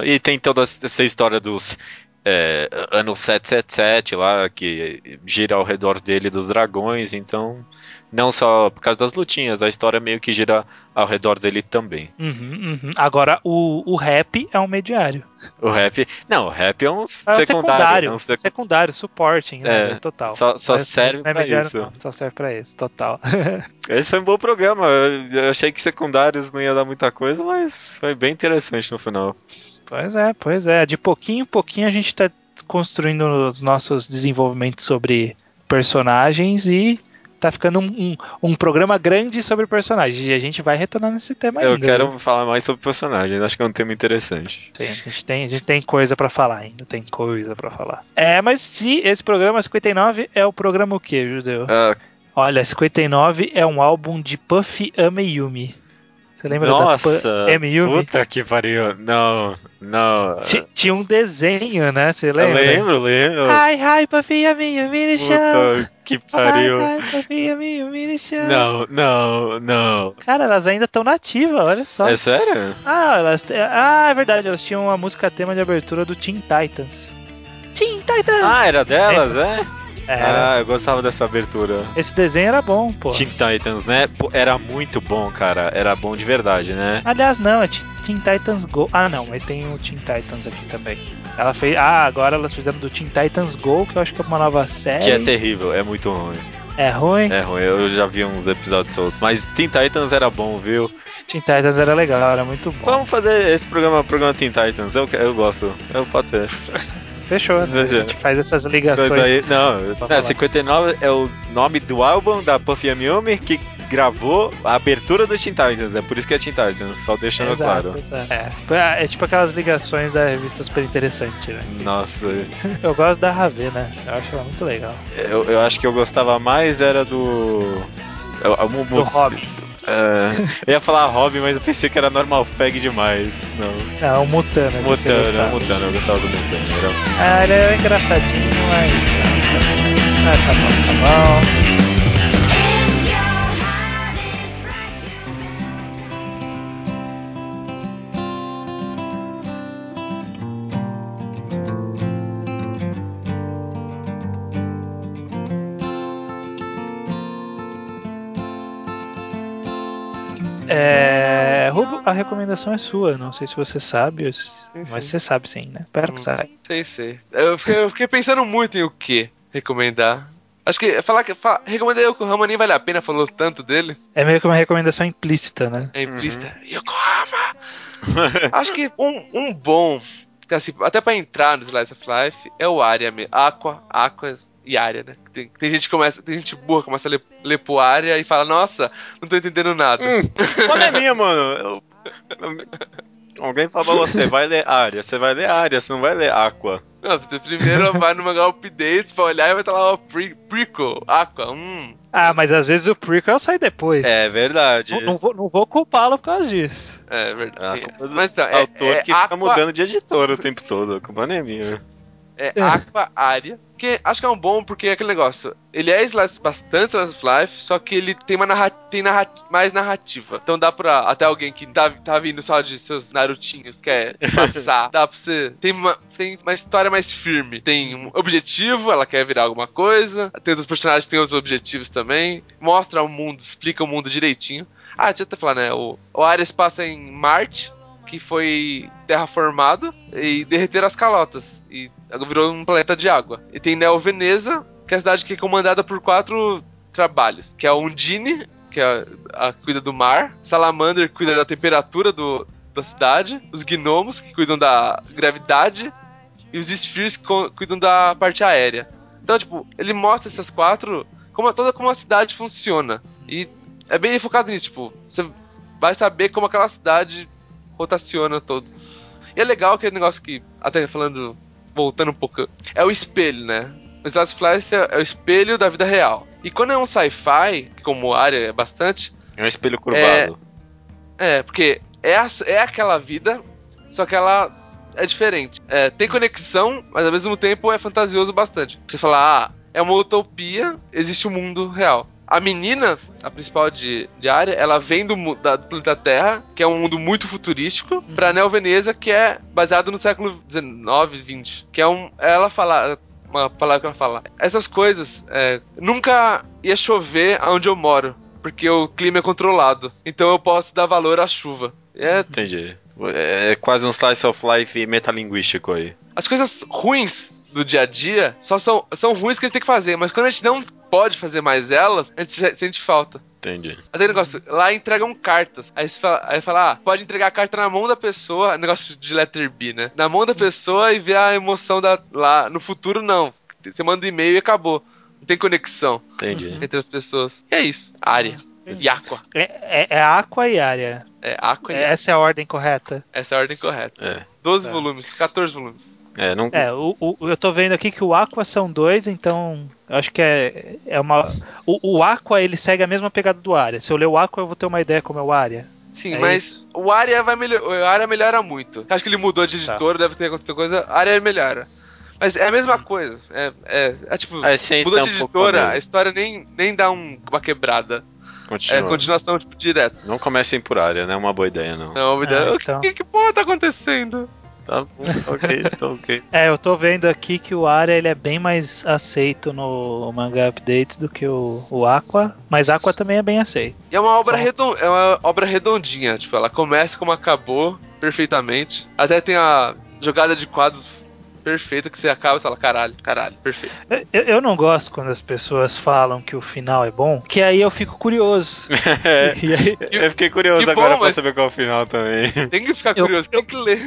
E tem toda essa história dos é, anos 777 lá, que gira ao redor dele dos dragões, então não só por causa das lutinhas, a história meio que gira ao redor dele também. Uhum, uhum. Agora, o, o rap é um mediário. O rap. Não, o rap é um é secundário. secundário, é um sec... secundário supporting, né? É, total. Só, só serve é pra isso. Não, só serve pra isso, total. *laughs* Esse foi um bom programa. Eu achei que secundários não ia dar muita coisa, mas foi bem interessante no final. Pois é, pois é. De pouquinho em pouquinho a gente tá construindo os nossos desenvolvimentos sobre personagens e tá ficando um, um, um, programa grande sobre personagens. E a gente vai retornar nesse tema Eu ainda. Eu quero falar mais sobre personagens, acho que é um tema interessante. Sim, a gente tem, a gente tem coisa para falar ainda, tem coisa para falar. É, mas se esse programa 59 é o programa o que, Judeu? Uh, Olha, 59 é um álbum de Puffy Ameyumi. Você lembra Nossa, da M-Yumi? Puta que pariu. Não, não. tinha um desenho, né? Você lembra? Eu lembro, lembro. Hi, hi, Puffy Yumi no chão. Puta que pariu. Hi, Puffy Yumi no chão. Não, não, não. Cara, elas ainda estão nativas, olha só. É sério? Ah, elas, ah, é verdade, elas tinham uma música tema de abertura do Teen Titans. Teen Titans! Ah, era delas, é? Era. Ah, eu gostava dessa abertura. Esse desenho era bom, pô. Teen Titans, né? Pô, era muito bom, cara. Era bom de verdade, né? Aliás, não, é Teen Titans Go. Ah, não, mas tem o Teen Titans aqui também. Ela fez. Ah, agora elas fizeram do Teen Titans Go, que eu acho que é uma nova série. Que é terrível, é muito ruim. É ruim? É ruim, eu já vi uns episódios soltos. Mas Teen Titans era bom, viu? Teen Titans era legal, era muito bom. Vamos fazer esse programa, programa Teen Titans. Eu, eu gosto. Eu, pode ser. *laughs* Fechou, né? A gente faz essas ligações. Não, não 59 é o nome do álbum da Puff Yumi, que gravou a abertura do Teen Titans, é por isso que é Teen Titans, só deixando Exato, claro. exato. É. é tipo aquelas ligações da revista super interessante, né? Nossa, Eu gosto da Ravena, eu acho ela muito legal. eu, eu acho que eu gostava mais era do. é, o- o- Do Robin. É, eu ia falar Robin, mas eu pensei que era normal fag demais. Não. Não, o Mutano. Mutano. Mutano, eu gostava do Mutano. Era... Ah, ele é engraçadinho, mas. Ah, tá bom, tá bom. Recomendação é sua, não sei se você sabe, Sim, mas sim. você sabe sim, né? Espero que Hum. saiba. Sei, sei. Eu fiquei, eu fiquei pensando muito em o que recomendar. Acho que falar que fa- recomendar Yokohama nem vale a pena, falou tanto dele. É meio que uma recomendação implícita, né? É implícita. Yokohama! *laughs* Acho que um, um bom, que assim, até pra entrar no Slice of Life, é o Arya mesmo. Aqua, Aqua e Arya, né? Tem, tem gente que começa, tem gente boa que começa a ler, ler pro Arya e fala, nossa, não tô entendendo nada. *laughs* Qual é minha, mano? Eu- Alguém fala pra você, vai ler área, você vai ler área, você não vai ler Aqua. Não, você primeiro vai no mangá updates pra olhar e vai estar lá o pre prequel, Aqua, hum. Ah, mas às vezes o prequel sai depois. É verdade. Não, não vou, não vou culpá-lo por causa disso. É verdade. culpa do Mas então, é, autor é que fica Aqua- mudando de editor o tempo todo, a culpa não é minha. É É. Aqua Área. Que acho que é um bom porque é aquele negócio. Ele é slice, bastante Slice of Life, só que ele tem, uma narra tem narra mais narrativa. Então dá pra até alguém que tá, tá vindo só de seus Narutinhos, quer se *laughs* passar. dá pra você. Tem uma, tem uma história mais firme. Tem um objetivo, ela quer virar alguma coisa. Tem outros personagens que têm outros objetivos também. Mostra o mundo, explica o mundo direitinho. Ah, deixa eu até falar, né? O, o Ares passa em Marte, que foi terraformado e derreteram as calotas. E virou um planeta de água. E tem Neo Veneza, que é a cidade que é comandada por quatro trabalhos. Que é a Undine, que é a, a cuida do mar. Salamander, que cuida da temperatura do, da cidade. Os gnomos, que cuidam da gravidade. E os Spheres, que cuidam da parte aérea. Então, tipo, ele mostra essas quatro, como toda como a cidade funciona. E é bem focado nisso, tipo, você vai saber como aquela cidade rotaciona todo. E é legal aquele negócio que, até falando, voltando um pouco, é o espelho, né? O Slice Life é é o espelho da vida real. E quando é um sci-fi, como área é bastante, É um espelho curvado. é, porque é, a- é aquela vida, só que ela é diferente. É, tem conexão, mas ao mesmo tempo é fantasioso bastante. Você fala, ah, é uma utopia, existe um mundo real. A menina, a principal de, de área, ela vem do, da- do planeta Terra, que é um mundo muito futurístico, pra Neo Veneza, que é baseado no século XIX, XX. Que é um. Ela fala. Uma palavra que ela fala. Essas coisas. é, nunca ia chover onde eu moro porque o clima é controlado. Então eu posso dar valor à chuva. É, Entendi. É quase um slice of life metalinguístico aí. as coisas ruins do dia a dia só são, são ruins que a gente tem que fazer, mas quando a gente não pode fazer mais elas, a gente se- sente falta. Entendi. Até negócio, lá entregam cartas. Aí você fala, aí fala, ah, pode entregar a carta na mão da pessoa, negócio de letter B, né? Na mão da pessoa e ver a emoção da, lá. No futuro, não. Você manda um e-mail e acabou. Não tem conexão Entendi. entre as pessoas. E é isso. Área. E Aqua. É, é, é Aqua e Área. É, Aqua e Essa é a ordem correta. Essa é a ordem correta. É. 12 Tá. volumes, 14 volumes. É, não. É, o, o- eu tô vendo aqui que o Aqua são dois, então eu acho que é, é uma. O, o Aqua ele segue a mesma pegada do Área. Se eu ler o Aqua, eu vou ter uma ideia como é o Área. Sim, É mas isso. o Arya vai melhor, o Arya melhora muito. Acho que ele mudou de Tá. editor, deve ter acontecido coisa. A Arya melhora. Mas é a mesma coisa. É, é, é tipo, A mudou é de um editora, a a história nem, nem dá um- uma quebrada. Continua. É continuação, tipo, direto. Não comecem por área, não é uma boa ideia, não. Não, me dá- Ah, o então. que, que porra tá acontecendo? Tá bom, *laughs* ok, tá ok. É, eu tô vendo aqui que o Área ele é bem mais aceito no manga updates do que o, o Aqua, mas Aqua também é bem aceito. E é uma obra Só- redon, é uma obra redondinha, tipo, ela começa como acabou, perfeitamente. Até tem a jogada de quadros perfeita que você acaba e fala, caralho, caralho, perfeito. Eu, eu não gosto quando as pessoas falam que o final é bom, que aí eu fico curioso. *laughs* É, E aí, eu fiquei curioso agora bom, pra saber qual é o final também. Tem que ficar Eu- curioso, tem que ler.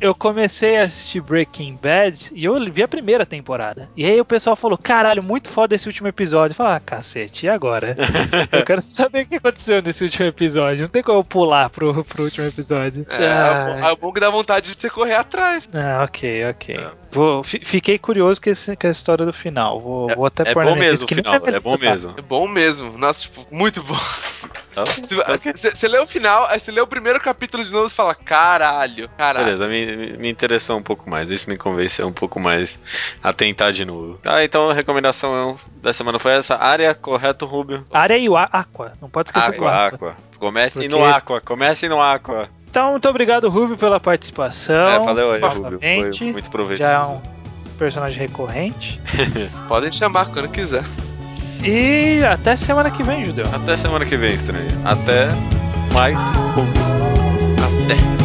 Eu comecei a assistir Breaking Bad e eu vi a primeira temporada. E aí o pessoal falou: caralho, muito foda esse último episódio. Eu falei, ah, cacete, e agora? *laughs* eu quero saber o que aconteceu nesse último episódio. Não tem como eu pular pro, pro último episódio. É, Ah, é bom que dá vontade de você correr atrás. ah, ok, ok. É. Vou, fi- fiquei curioso com, esse- com a história do final. Vou, vou até É pôr bom mesmo o final, deve é bom mesmo. É bom mesmo. Nossa, tipo, muito bom. Tá? Você lê o final, aí você lê o primeiro capítulo de novo e fala, caralho, caralho. Beleza, me, me- interessou um pouco mais. Isso me convenceu um pouco mais a tentar de novo. Ah, então a recomendação da semana foi essa. Área, correto, Rubio? Área e o Aqua. Não pode esquecer Aqua, Aqua. Aqua. Comece no Porque- Aqua, comece no Aqua. Então, muito obrigado, Rubio, pela participação. é, valeu aí, Rubio. Foi muito proveitoso. Já é um personagem recorrente. *laughs* Podem chamar quando quiser. E até semana que vem, Judeu. Até semana que vem, estranho. Até mais. Até.